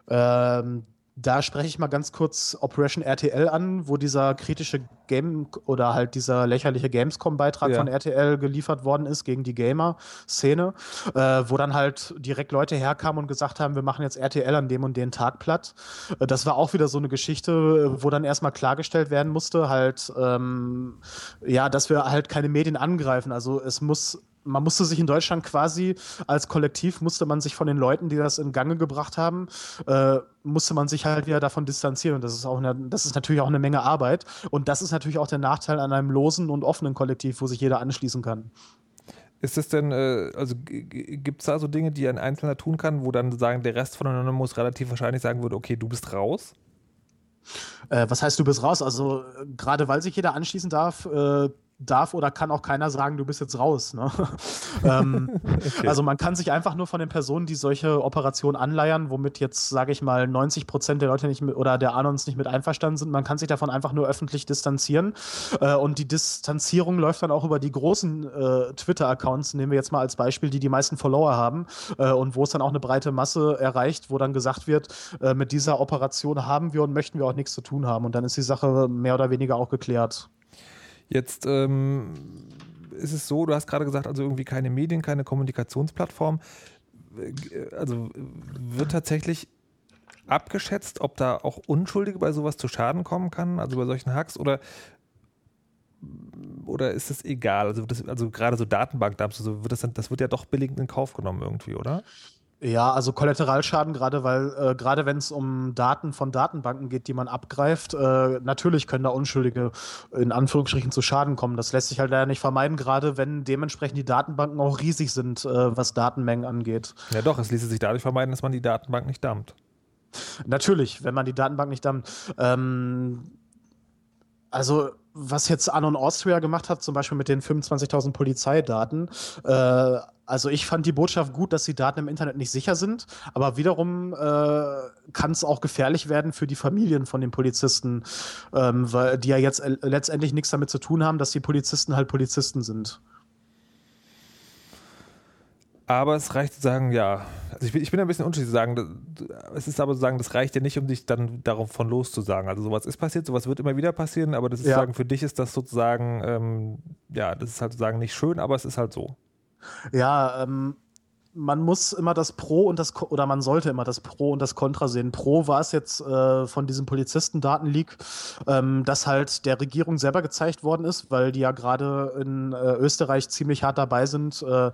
Ähm, da spreche ich mal ganz kurz Operation RTL an, wo dieser kritische Game oder halt dieser lächerliche Gamescom-Beitrag ja. von RTL geliefert worden ist gegen die Gamer-Szene, äh, wo dann halt direkt Leute herkamen und gesagt haben, wir machen jetzt RTL an dem und den Tag platt. Äh, das war auch wieder so eine Geschichte, wo dann erstmal klargestellt werden musste, halt, ähm, ja, dass wir halt keine Medien angreifen. Also es muss man musste sich in Deutschland quasi als Kollektiv, musste man sich von den Leuten, die das in Gange gebracht haben, äh, musste man sich halt wieder davon distanzieren. Und das ist, auch eine, das ist natürlich auch eine Menge Arbeit. Und das ist natürlich auch der Nachteil an einem losen und offenen Kollektiv, wo sich jeder anschließen kann. Ist es denn, äh, also gibt es da so Dinge, die ein Einzelner tun kann, wo dann sagen, der Rest von Anonymous relativ wahrscheinlich sagen würde, okay, du bist raus? Äh, was heißt, du bist raus? Also gerade weil sich jeder anschließen darf, äh, darf oder kann auch keiner sagen, du bist jetzt raus. Ne? [LAUGHS] ähm, [LAUGHS] okay. Also man kann sich einfach nur von den Personen, die solche Operationen anleiern, womit jetzt, sage ich mal, 90 Prozent der Leute nicht mit oder der Anons nicht mit einverstanden sind, man kann sich davon einfach nur öffentlich distanzieren. Äh, und die Distanzierung läuft dann auch über die großen äh, Twitter-Accounts, nehmen wir jetzt mal als Beispiel, die die meisten Follower haben äh, und wo es dann auch eine breite Masse erreicht, wo dann gesagt wird, äh, mit dieser Operation haben wir und möchten wir auch nichts zu tun haben. Und dann ist die Sache mehr oder weniger auch geklärt. Jetzt ähm, ist es so, du hast gerade gesagt, also irgendwie keine Medien, keine Kommunikationsplattform. Also wird tatsächlich abgeschätzt, ob da auch Unschuldige bei sowas zu Schaden kommen kann, also bei solchen Hacks oder oder ist es egal? Also, das, also gerade so Datenbankdumps, also wird das, das wird ja doch billigend in Kauf genommen irgendwie, oder? Ja, also Kollateralschaden, gerade weil, äh, gerade wenn es um Daten von Datenbanken geht, die man abgreift, äh, natürlich können da Unschuldige in Anführungsstrichen zu Schaden kommen. Das lässt sich halt leider nicht vermeiden, gerade wenn dementsprechend die Datenbanken auch riesig sind, äh, was Datenmengen angeht. Ja doch, es ließe sich dadurch vermeiden, dass man die Datenbank nicht dumpt. Natürlich, wenn man die Datenbank nicht dumpt. Ähm, also was jetzt Anon Austria gemacht hat, zum Beispiel mit den 25.000 Polizeidaten, äh, also ich fand die Botschaft gut, dass die Daten im Internet nicht sicher sind, aber wiederum äh, kann es auch gefährlich werden für die Familien von den Polizisten, ähm, weil die ja jetzt letztendlich nichts damit zu tun haben, dass die Polizisten halt Polizisten sind. Aber es reicht zu sagen, ja. Also ich bin, ich bin ein bisschen unschlüssig zu sagen, es ist aber zu sagen, das reicht ja nicht, um dich dann davon loszusagen. Also sowas ist passiert, sowas wird immer wieder passieren, aber das ist ja. sagen, für dich ist das sozusagen, ähm, ja, das ist halt sozusagen nicht schön, aber es ist halt so. Ja, ähm, man muss immer das Pro und das oder man sollte immer das Pro und das Contra sehen. Pro war es jetzt äh, von diesem Polizistendatenleak, ähm, dass halt der Regierung selber gezeigt worden ist, weil die ja gerade in äh, Österreich ziemlich hart dabei sind, äh,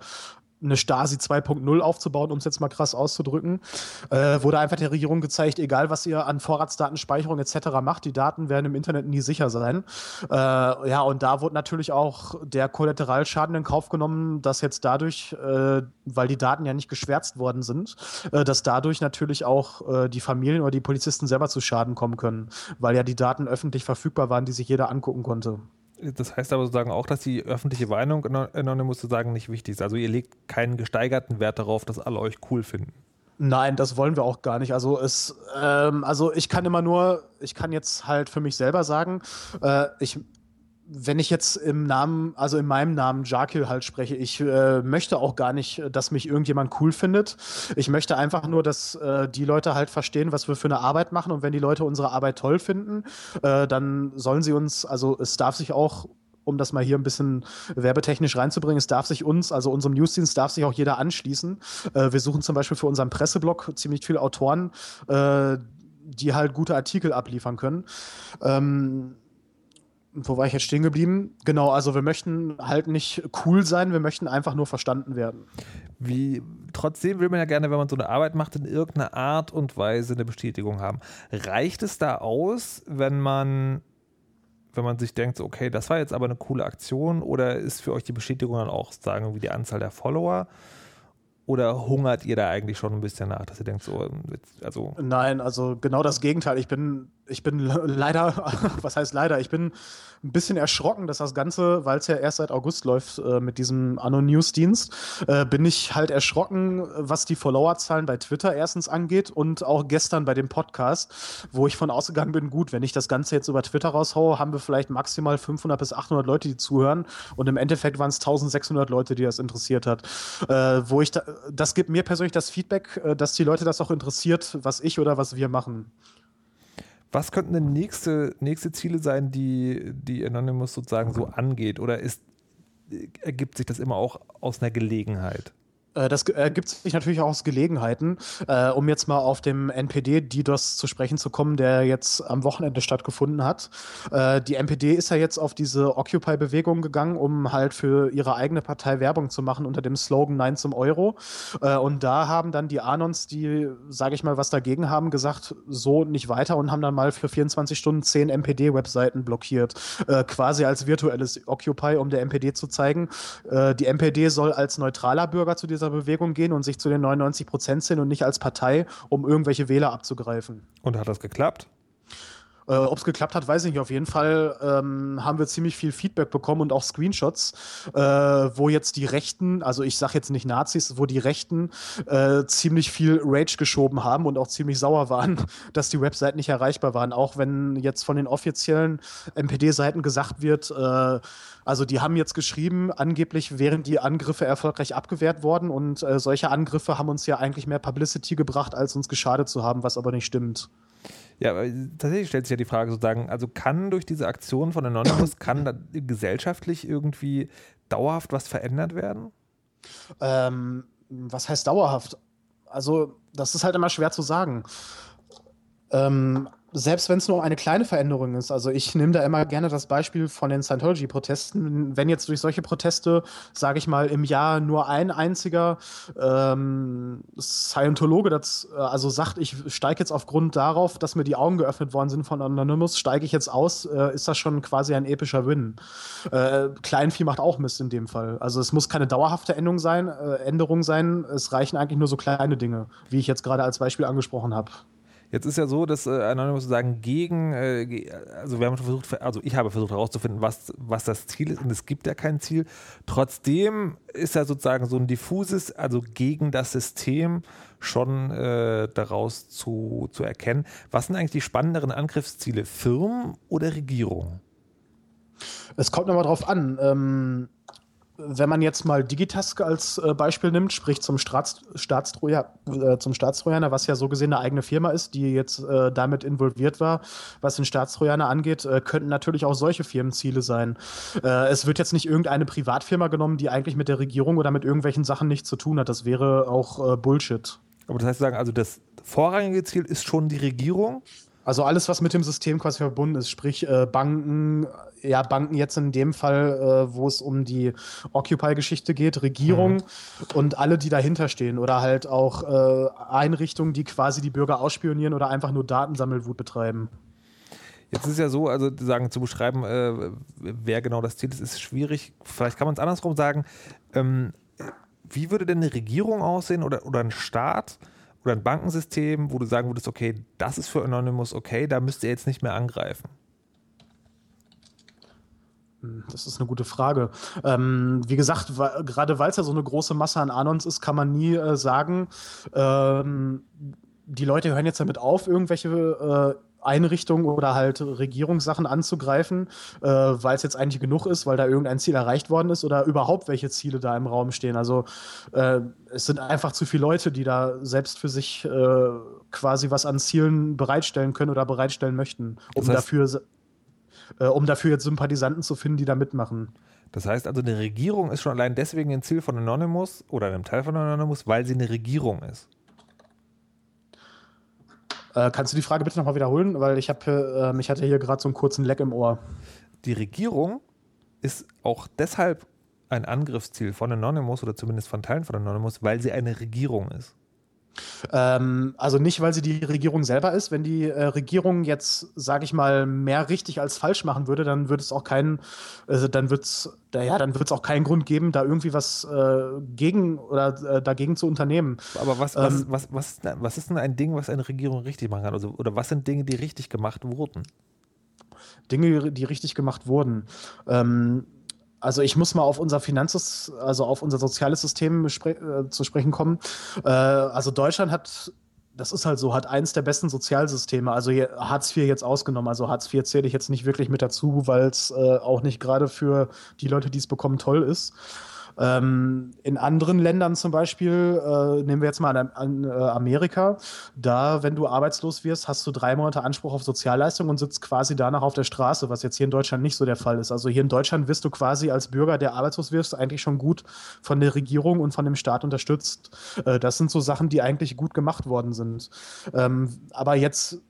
eine Stasi 2.0 aufzubauen, um es jetzt mal krass auszudrücken, äh, wurde einfach der Regierung gezeigt, egal was ihr an Vorratsdatenspeicherung etc. macht, die Daten werden im Internet nie sicher sein. Äh, ja, und da wurde natürlich auch der Kollateralschaden in Kauf genommen, dass jetzt dadurch, äh, weil die Daten ja nicht geschwärzt worden sind, äh, dass dadurch natürlich auch äh, die Familien oder die Polizisten selber zu Schaden kommen können, weil ja die Daten öffentlich verfügbar waren, die sich jeder angucken konnte. Das heißt aber sozusagen auch, dass die öffentliche Meinung Anonymous sozusagen nicht wichtig ist. Also ihr legt keinen gesteigerten Wert darauf, dass alle euch cool finden. Nein, das wollen wir auch gar nicht. Also es, ähm, also ich kann immer nur, ich kann jetzt halt für mich selber sagen, äh, ich wenn ich jetzt im Namen, also in meinem Namen Jakil halt spreche, ich äh, möchte auch gar nicht, dass mich irgendjemand cool findet. Ich möchte einfach nur, dass äh, die Leute halt verstehen, was wir für eine Arbeit machen. Und wenn die Leute unsere Arbeit toll finden, äh, dann sollen sie uns, also es darf sich auch um das mal hier ein bisschen werbetechnisch reinzubringen. Es darf sich uns, also unserem Newsdienst, darf sich auch jeder anschließen. Äh, wir suchen zum Beispiel für unseren Presseblog ziemlich viele Autoren, äh, die halt gute Artikel abliefern können. Ähm, wo war ich jetzt stehen geblieben? Genau, also wir möchten halt nicht cool sein, wir möchten einfach nur verstanden werden. Wie, trotzdem will man ja gerne, wenn man so eine Arbeit macht, in irgendeiner Art und Weise eine Bestätigung haben. Reicht es da aus, wenn man, wenn man sich denkt, okay, das war jetzt aber eine coole Aktion oder ist für euch die Bestätigung dann auch, sagen wir, die Anzahl der Follower? Oder hungert ihr da eigentlich schon ein bisschen nach, dass ihr denkt, so, also. Nein, also genau das Gegenteil. Ich bin, ich bin leider, [LAUGHS] was heißt leider, ich bin ein bisschen erschrocken, dass das Ganze, weil es ja erst seit August läuft äh, mit diesem Anno-News-Dienst, äh, bin ich halt erschrocken, was die Followerzahlen bei Twitter erstens angeht und auch gestern bei dem Podcast, wo ich von ausgegangen bin, gut, wenn ich das Ganze jetzt über Twitter raushaue, haben wir vielleicht maximal 500 bis 800 Leute, die zuhören und im Endeffekt waren es 1600 Leute, die das interessiert hat. Äh, wo ich da, das gibt mir persönlich das Feedback, äh, dass die Leute das auch interessiert, was ich oder was wir machen. Was könnten denn nächste, nächste Ziele sein, die, die Anonymous sozusagen so angeht? Oder ist, ergibt sich das immer auch aus einer Gelegenheit? Äh, das ergibt sich natürlich auch aus Gelegenheiten, äh, um jetzt mal auf dem NPD DDoS zu sprechen zu kommen, der jetzt am Wochenende stattgefunden hat. Äh, die NPD ist ja jetzt auf diese Occupy-Bewegung gegangen, um halt für ihre eigene Partei Werbung zu machen unter dem Slogan Nein zum Euro. Äh, und da haben dann die Anons, die, sage ich mal, was dagegen haben, gesagt, so nicht weiter und haben dann mal für 24 Stunden 10 NPD-Webseiten blockiert. Äh, quasi als virtuelles Occupy, um der NPD zu zeigen, äh, die NPD soll als neutraler Bürger zu dieser dieser Bewegung gehen und sich zu den 99 Prozent zählen und nicht als Partei, um irgendwelche Wähler abzugreifen. Und hat das geklappt? Äh, Ob es geklappt hat, weiß ich nicht. Auf jeden Fall ähm, haben wir ziemlich viel Feedback bekommen und auch Screenshots, äh, wo jetzt die Rechten, also ich sage jetzt nicht Nazis, wo die Rechten äh, ziemlich viel Rage geschoben haben und auch ziemlich sauer waren, [LAUGHS] dass die Webseiten nicht erreichbar waren. Auch wenn jetzt von den offiziellen MPD-Seiten gesagt wird, äh, also die haben jetzt geschrieben, angeblich wären die Angriffe erfolgreich abgewehrt worden und äh, solche Angriffe haben uns ja eigentlich mehr Publicity gebracht, als uns geschadet zu haben, was aber nicht stimmt. Ja, tatsächlich stellt sich ja die Frage sozusagen, also kann durch diese Aktion von Anonymous, [COUGHS] kann da gesellschaftlich irgendwie dauerhaft was verändert werden? Ähm, was heißt dauerhaft? Also, das ist halt immer schwer zu sagen. Ähm, selbst wenn es nur eine kleine Veränderung ist, also ich nehme da immer gerne das Beispiel von den Scientology-Protesten, wenn jetzt durch solche Proteste, sage ich mal, im Jahr nur ein einziger ähm, Scientologe das, äh, also sagt, ich steige jetzt aufgrund darauf, dass mir die Augen geöffnet worden sind von Anonymous, steige ich jetzt aus, äh, ist das schon quasi ein epischer Win. Äh, Kleinvieh macht auch Mist in dem Fall. Also es muss keine dauerhafte Änderung sein, äh, Änderung sein, es reichen eigentlich nur so kleine Dinge, wie ich jetzt gerade als Beispiel angesprochen habe. Jetzt ist ja so, dass äh, Anonymous sozusagen gegen, äh, also wir haben versucht, also ich habe versucht herauszufinden, was, was das Ziel ist und es gibt ja kein Ziel. Trotzdem ist ja sozusagen so ein diffuses, also gegen das System schon äh, daraus zu, zu erkennen. Was sind eigentlich die spannenderen Angriffsziele, Firmen oder Regierungen? Es kommt nochmal drauf an. Ähm, wenn man jetzt mal Digitask als äh, Beispiel nimmt, sprich zum, Staats, Staatstroja, äh, zum Staatstrojaner, was ja so gesehen eine eigene Firma ist, die jetzt äh, damit involviert war, was den Staatstrojaner angeht, äh, könnten natürlich auch solche Firmenziele sein. Äh, es wird jetzt nicht irgendeine Privatfirma genommen, die eigentlich mit der Regierung oder mit irgendwelchen Sachen nichts zu tun hat. Das wäre auch äh, Bullshit. Aber das heißt, sagen, also das vorrangige Ziel ist schon die Regierung? Also alles, was mit dem System quasi verbunden ist, sprich äh, Banken, ja, Banken jetzt in dem Fall, äh, wo es um die Occupy-Geschichte geht, Regierung mhm. und alle, die dahinter stehen oder halt auch äh, Einrichtungen, die quasi die Bürger ausspionieren oder einfach nur Datensammelwut betreiben. Jetzt ist ja so, also sagen zu beschreiben, äh, wer genau das Ziel ist, ist schwierig. Vielleicht kann man es andersrum sagen. Ähm, wie würde denn eine Regierung aussehen oder, oder ein Staat? Oder ein Bankensystem, wo du sagen würdest, okay, das ist für Anonymous okay, da müsst ihr jetzt nicht mehr angreifen? Hm, das ist eine gute Frage. Ähm, wie gesagt, gerade weil es ja so eine große Masse an Anons ist, kann man nie äh, sagen, ähm, die Leute hören jetzt damit auf, irgendwelche äh, Einrichtungen oder halt Regierungssachen anzugreifen, äh, weil es jetzt eigentlich genug ist, weil da irgendein Ziel erreicht worden ist oder überhaupt welche Ziele da im Raum stehen. Also äh, es sind einfach zu viele Leute, die da selbst für sich äh, quasi was an Zielen bereitstellen können oder bereitstellen möchten, um das heißt, dafür äh, um dafür jetzt Sympathisanten zu finden, die da mitmachen. Das heißt also, eine Regierung ist schon allein deswegen ein Ziel von Anonymous oder einem Teil von Anonymous, weil sie eine Regierung ist. Äh, kannst du die Frage bitte nochmal wiederholen? Weil ich habe, äh, ich hatte hier gerade so einen kurzen Leck im Ohr. die Regierung ist auch deshalb ein Angriffsziel von Anonymous oder zumindest von Teilen von Anonymous, weil sie eine Regierung ist. Ähm, also nicht, weil sie die Regierung selber ist. Wenn die äh, Regierung jetzt, sage ich mal, mehr richtig als falsch machen würde, dann würde es auch keinen, also dann wird es, ja, dann wird es auch keinen Grund geben, da irgendwie was äh, gegen oder äh, dagegen zu unternehmen. Aber was, was, ähm, was, was, was, ist denn ein Ding, was eine Regierung richtig machen kann? Also, oder was sind Dinge, die richtig gemacht wurden? Dinge, die richtig gemacht wurden. Ähm, also ich muss mal auf unser Finanzes, also auf unser soziales System spre äh, zu sprechen kommen. Äh, also Deutschland hat das ist halt so, hat eins der besten Sozialsysteme. Also Hartz IV jetzt ausgenommen. Also Hartz IV zähle ich jetzt nicht wirklich mit dazu, weil es äh, auch nicht gerade für die Leute, die es bekommen, toll ist. Ähm, in anderen Ländern zum Beispiel, äh, nehmen wir jetzt mal an, an äh, Amerika, da, wenn du arbeitslos wirst, hast du drei Monate Anspruch auf Sozialleistung und sitzt quasi danach auf der Straße, was jetzt hier in Deutschland nicht so der Fall ist. Also hier in Deutschland wirst du quasi als Bürger, der arbeitslos wirst, eigentlich schon gut von der Regierung und von dem Staat unterstützt. Äh, das sind so Sachen, die eigentlich gut gemacht worden sind. Ähm, aber jetzt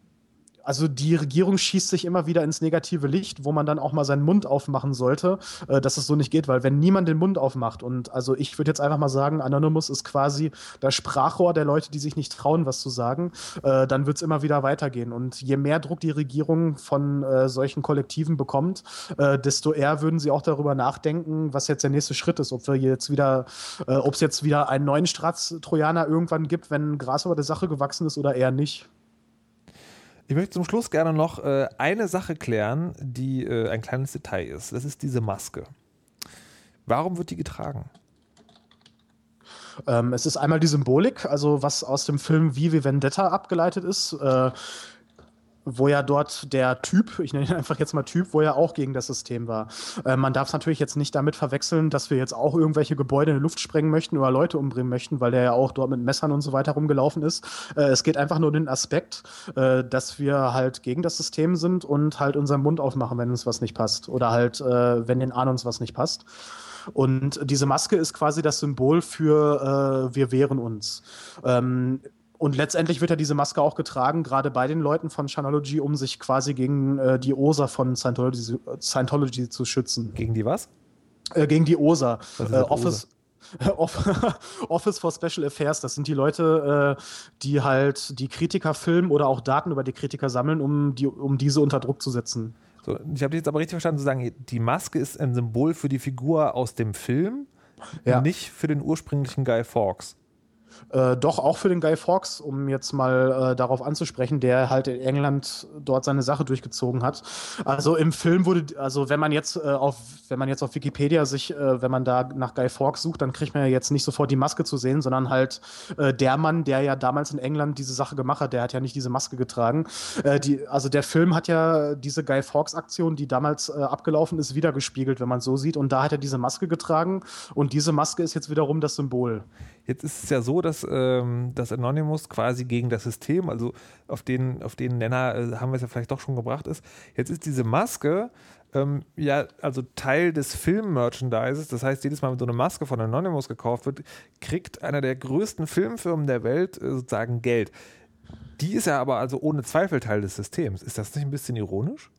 also die Regierung schießt sich immer wieder ins negative Licht, wo man dann auch mal seinen Mund aufmachen sollte, äh, dass es so nicht geht, weil wenn niemand den Mund aufmacht und also ich würde jetzt einfach mal sagen, Anonymous ist quasi das Sprachrohr der Leute, die sich nicht trauen, was zu sagen, äh, dann wird es immer wieder weitergehen. Und je mehr Druck die Regierung von äh, solchen Kollektiven bekommt, äh, desto eher würden sie auch darüber nachdenken, was jetzt der nächste Schritt ist, ob wir jetzt wieder, äh, ob es jetzt wieder einen neuen Staatstrojaner irgendwann gibt, wenn Gras über der Sache gewachsen ist oder eher nicht. Ich möchte zum Schluss gerne noch äh, eine Sache klären, die äh, ein kleines Detail ist. Das ist diese Maske. Warum wird die getragen? Ähm, es ist einmal die Symbolik, also was aus dem Film Vive Vendetta abgeleitet ist. Äh, wo ja dort der Typ, ich nenne ihn einfach jetzt mal Typ, wo er auch gegen das System war. Äh, man darf es natürlich jetzt nicht damit verwechseln, dass wir jetzt auch irgendwelche Gebäude in die Luft sprengen möchten oder Leute umbringen möchten, weil der ja auch dort mit Messern und so weiter rumgelaufen ist. Äh, es geht einfach nur um den Aspekt, äh, dass wir halt gegen das System sind und halt unseren Mund aufmachen, wenn uns was nicht passt. Oder halt, äh, wenn den Ahnen uns was nicht passt. Und diese Maske ist quasi das Symbol für äh, wir wehren uns. Ähm, und letztendlich wird ja diese Maske auch getragen, gerade bei den Leuten von Shanology, um sich quasi gegen äh, die OSA von Scientology, Scientology, zu schützen. Gegen die was? Äh, gegen die OSA. Äh, Office, [LAUGHS] [LAUGHS] Office for Special Affairs, das sind die Leute, äh, die halt die Kritiker filmen oder auch Daten über die Kritiker sammeln, um, die, um diese unter Druck zu setzen. So, ich habe jetzt aber richtig verstanden, zu sagen, die Maske ist ein Symbol für die Figur aus dem Film, ja. nicht für den ursprünglichen Guy Fawkes. Äh, doch auch für den Guy Fawkes, um jetzt mal äh, darauf anzusprechen, der halt in England dort seine Sache durchgezogen hat. Also im Film wurde, also wenn man jetzt äh, auf, wenn man jetzt auf Wikipedia sich, äh, wenn man da nach Guy Fawkes sucht, dann kriegt man ja jetzt nicht sofort die Maske zu sehen, sondern halt äh, der Mann, der ja damals in England diese Sache gemacht hat, der hat ja nicht diese Maske getragen. Äh, die, also der Film hat ja diese Guy Fawkes-Aktion, die damals abgelaufen ist, wiedergespiegelt, wenn man so sieht. Und da hat er diese Maske getragen und diese Maske ist jetzt wiederum das Symbol. Jetzt ist es ja so, dass ähm, das Anonymous quasi gegen das System, also auf den, auf den Nenner äh, haben wir es ja vielleicht doch schon gebracht ist. Jetzt ist diese Maske ähm, ja also Teil des Film-Merchandises. Das heißt, jedes Mal, wenn so eine Maske von Anonymous gekauft wird, kriegt einer der größten Filmfirmen der Welt äh, sozusagen Geld. Die ist ja aber also ohne Zweifel Teil des Systems. Ist das nicht ein bisschen ironisch?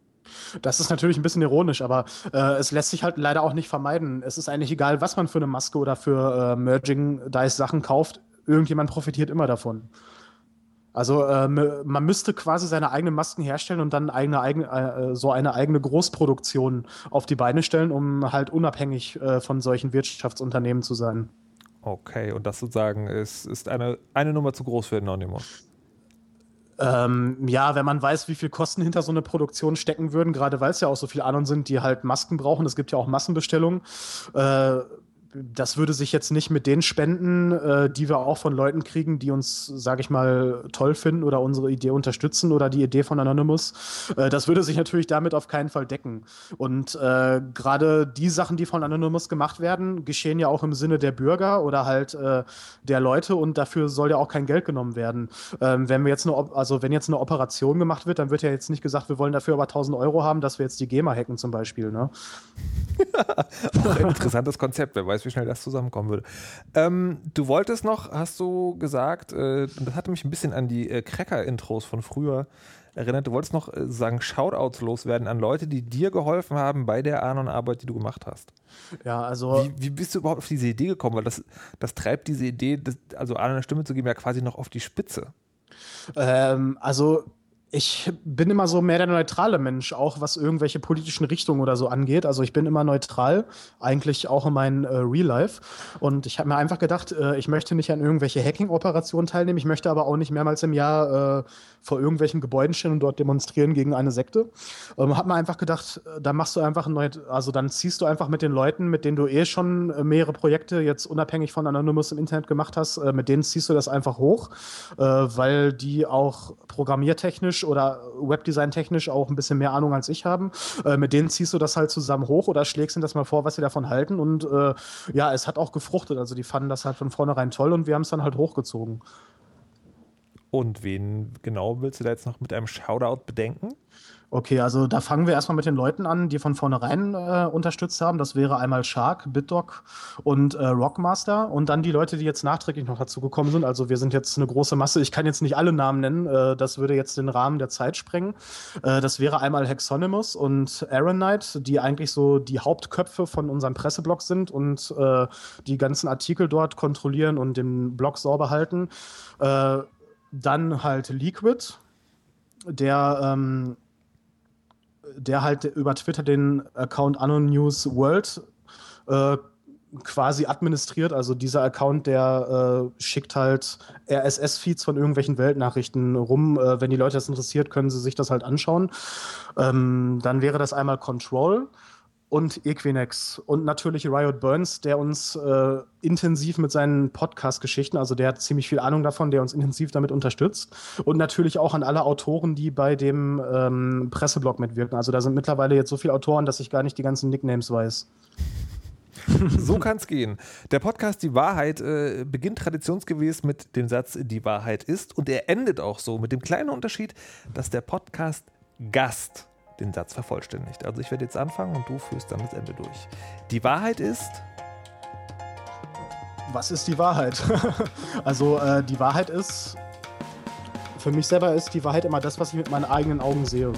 Das ist natürlich ein bisschen ironisch, aber äh, es lässt sich halt leider auch nicht vermeiden. Es ist eigentlich egal, was man für eine Maske oder für äh, Merging-Dice-Sachen kauft. Irgendjemand profitiert immer davon. Also äh, man müsste quasi seine eigenen Masken herstellen und dann eigene, eigene, äh, so eine eigene Großproduktion auf die Beine stellen, um halt unabhängig äh, von solchen Wirtschaftsunternehmen zu sein. Okay, und das sozusagen ist, ist eine, eine Nummer zu groß für Anonymous. Ähm, ja, wenn man weiß, wie viel Kosten hinter so eine Produktion stecken würden, gerade weil es ja auch so viele anderen sind, die halt Masken brauchen. Es gibt ja auch Massenbestellungen. Äh, das würde sich jetzt nicht mit den Spenden, äh, die wir auch von Leuten kriegen, die uns, sage ich mal, toll finden oder unsere Idee unterstützen oder die Idee von Anonymous, äh, das würde sich natürlich damit auf keinen Fall decken. Und äh, gerade die Sachen, die von Anonymous gemacht werden, geschehen ja auch im Sinne der Bürger oder halt äh, der Leute und dafür soll ja auch kein Geld genommen werden. Ähm, wenn wir jetzt eine, also wenn jetzt eine Operation gemacht wird, dann wird ja jetzt nicht gesagt, wir wollen dafür aber 1000 Euro haben, dass wir jetzt die GEMA hacken zum Beispiel. Ne? [LAUGHS] auch interessantes Konzept, wer weiß, wie schnell das zusammenkommen würde. Ähm, du wolltest noch, hast du gesagt, äh, das hatte mich ein bisschen an die äh, Cracker-Intros von früher erinnert. Du wolltest noch äh, sagen, Shoutouts loswerden an Leute, die dir geholfen haben bei der Anon-Arbeit, die du gemacht hast. Ja, also. Wie, wie, bist du überhaupt auf diese Idee gekommen? Weil das, das treibt diese Idee, das, also Anon eine Stimme zu geben, ja quasi noch auf die Spitze. Ähm, also ich bin immer so mehr der neutrale Mensch, auch was irgendwelche politischen Richtungen oder so angeht. Also ich bin immer neutral, eigentlich auch in meinem äh, Real Life. Und ich habe mir einfach gedacht, äh, ich möchte nicht an irgendwelche Hacking-Operationen teilnehmen. Ich möchte aber auch nicht mehrmals im Jahr äh, vor irgendwelchen Gebäuden stehen und dort demonstrieren gegen eine Sekte. Ähm, hab mir einfach gedacht, äh, da machst du einfach ein also dann ziehst du einfach mit den Leuten, mit denen du eh schon äh, mehrere Projekte jetzt unabhängig von Anonymous im Internet gemacht hast, äh, mit denen ziehst du das einfach hoch, weil die auch programmiertechnisch oder Webdesign-technisch auch ein bisschen mehr Ahnung als ich haben. Äh, mit denen ziehst du das halt zusammen hoch oder schlägst ihnen das mal vor, was sie davon halten. Und äh, ja, es hat auch gefruchtet. Also die fanden das halt von vornherein toll und wir haben es dann halt hochgezogen. Und wen genau willst du da jetzt noch mit einem Shoutout bedenken? Okay, also da fangen wir erstmal mit den Leuten an, die von vornherein äh, unterstützt haben. Das wäre einmal Shark, BitDoc und äh, Rockmaster und dann die Leute, die jetzt nachträglich noch dazu gekommen sind. Also wir sind jetzt eine große Masse. Ich kann jetzt nicht alle Namen nennen. Äh, das würde jetzt den Rahmen der Zeit sprengen. Äh, das wäre einmal Hexonymus und Aaron Knight, die eigentlich so die Hauptköpfe von unserem Presseblog sind und äh, die ganzen Artikel dort kontrollieren und den Blog sauber halten. Äh, dann halt Liquid, der ähm, der halt über Twitter den Account Anon News World äh, quasi administriert. Also dieser Account, der äh, schickt halt RSS-Feeds von irgendwelchen Weltnachrichten rum. Äh, wenn die Leute das interessiert, können sie sich das halt anschauen. Ähm, dann wäre das einmal Control und Equinex und natürlich Riot Burns, der uns äh, intensiv mit seinen Podcast-Geschichten, also der hat ziemlich viel Ahnung davon, der uns intensiv damit unterstützt. Und natürlich auch an alle Autoren, die bei dem ähm, Presseblog mitwirken. Also da sind mittlerweile jetzt so viele Autoren, dass ich gar nicht die ganzen Nicknames weiß. so kann es gehen. Der Podcast Die Wahrheit äh, beginnt traditionsgemäß mit dem Satz Die Wahrheit ist und er endet auch so mit dem kleinen Unterschied, dass der Podcast Gast den Satz vervollständigt. Also ich werde jetzt anfangen und du führst dann das Ende durch. Die Wahrheit ist. Was ist die Wahrheit? [LAUGHS] also äh, die Wahrheit ist, für mich selber ist die Wahrheit immer das, was ich mit meinen eigenen Augen sehe.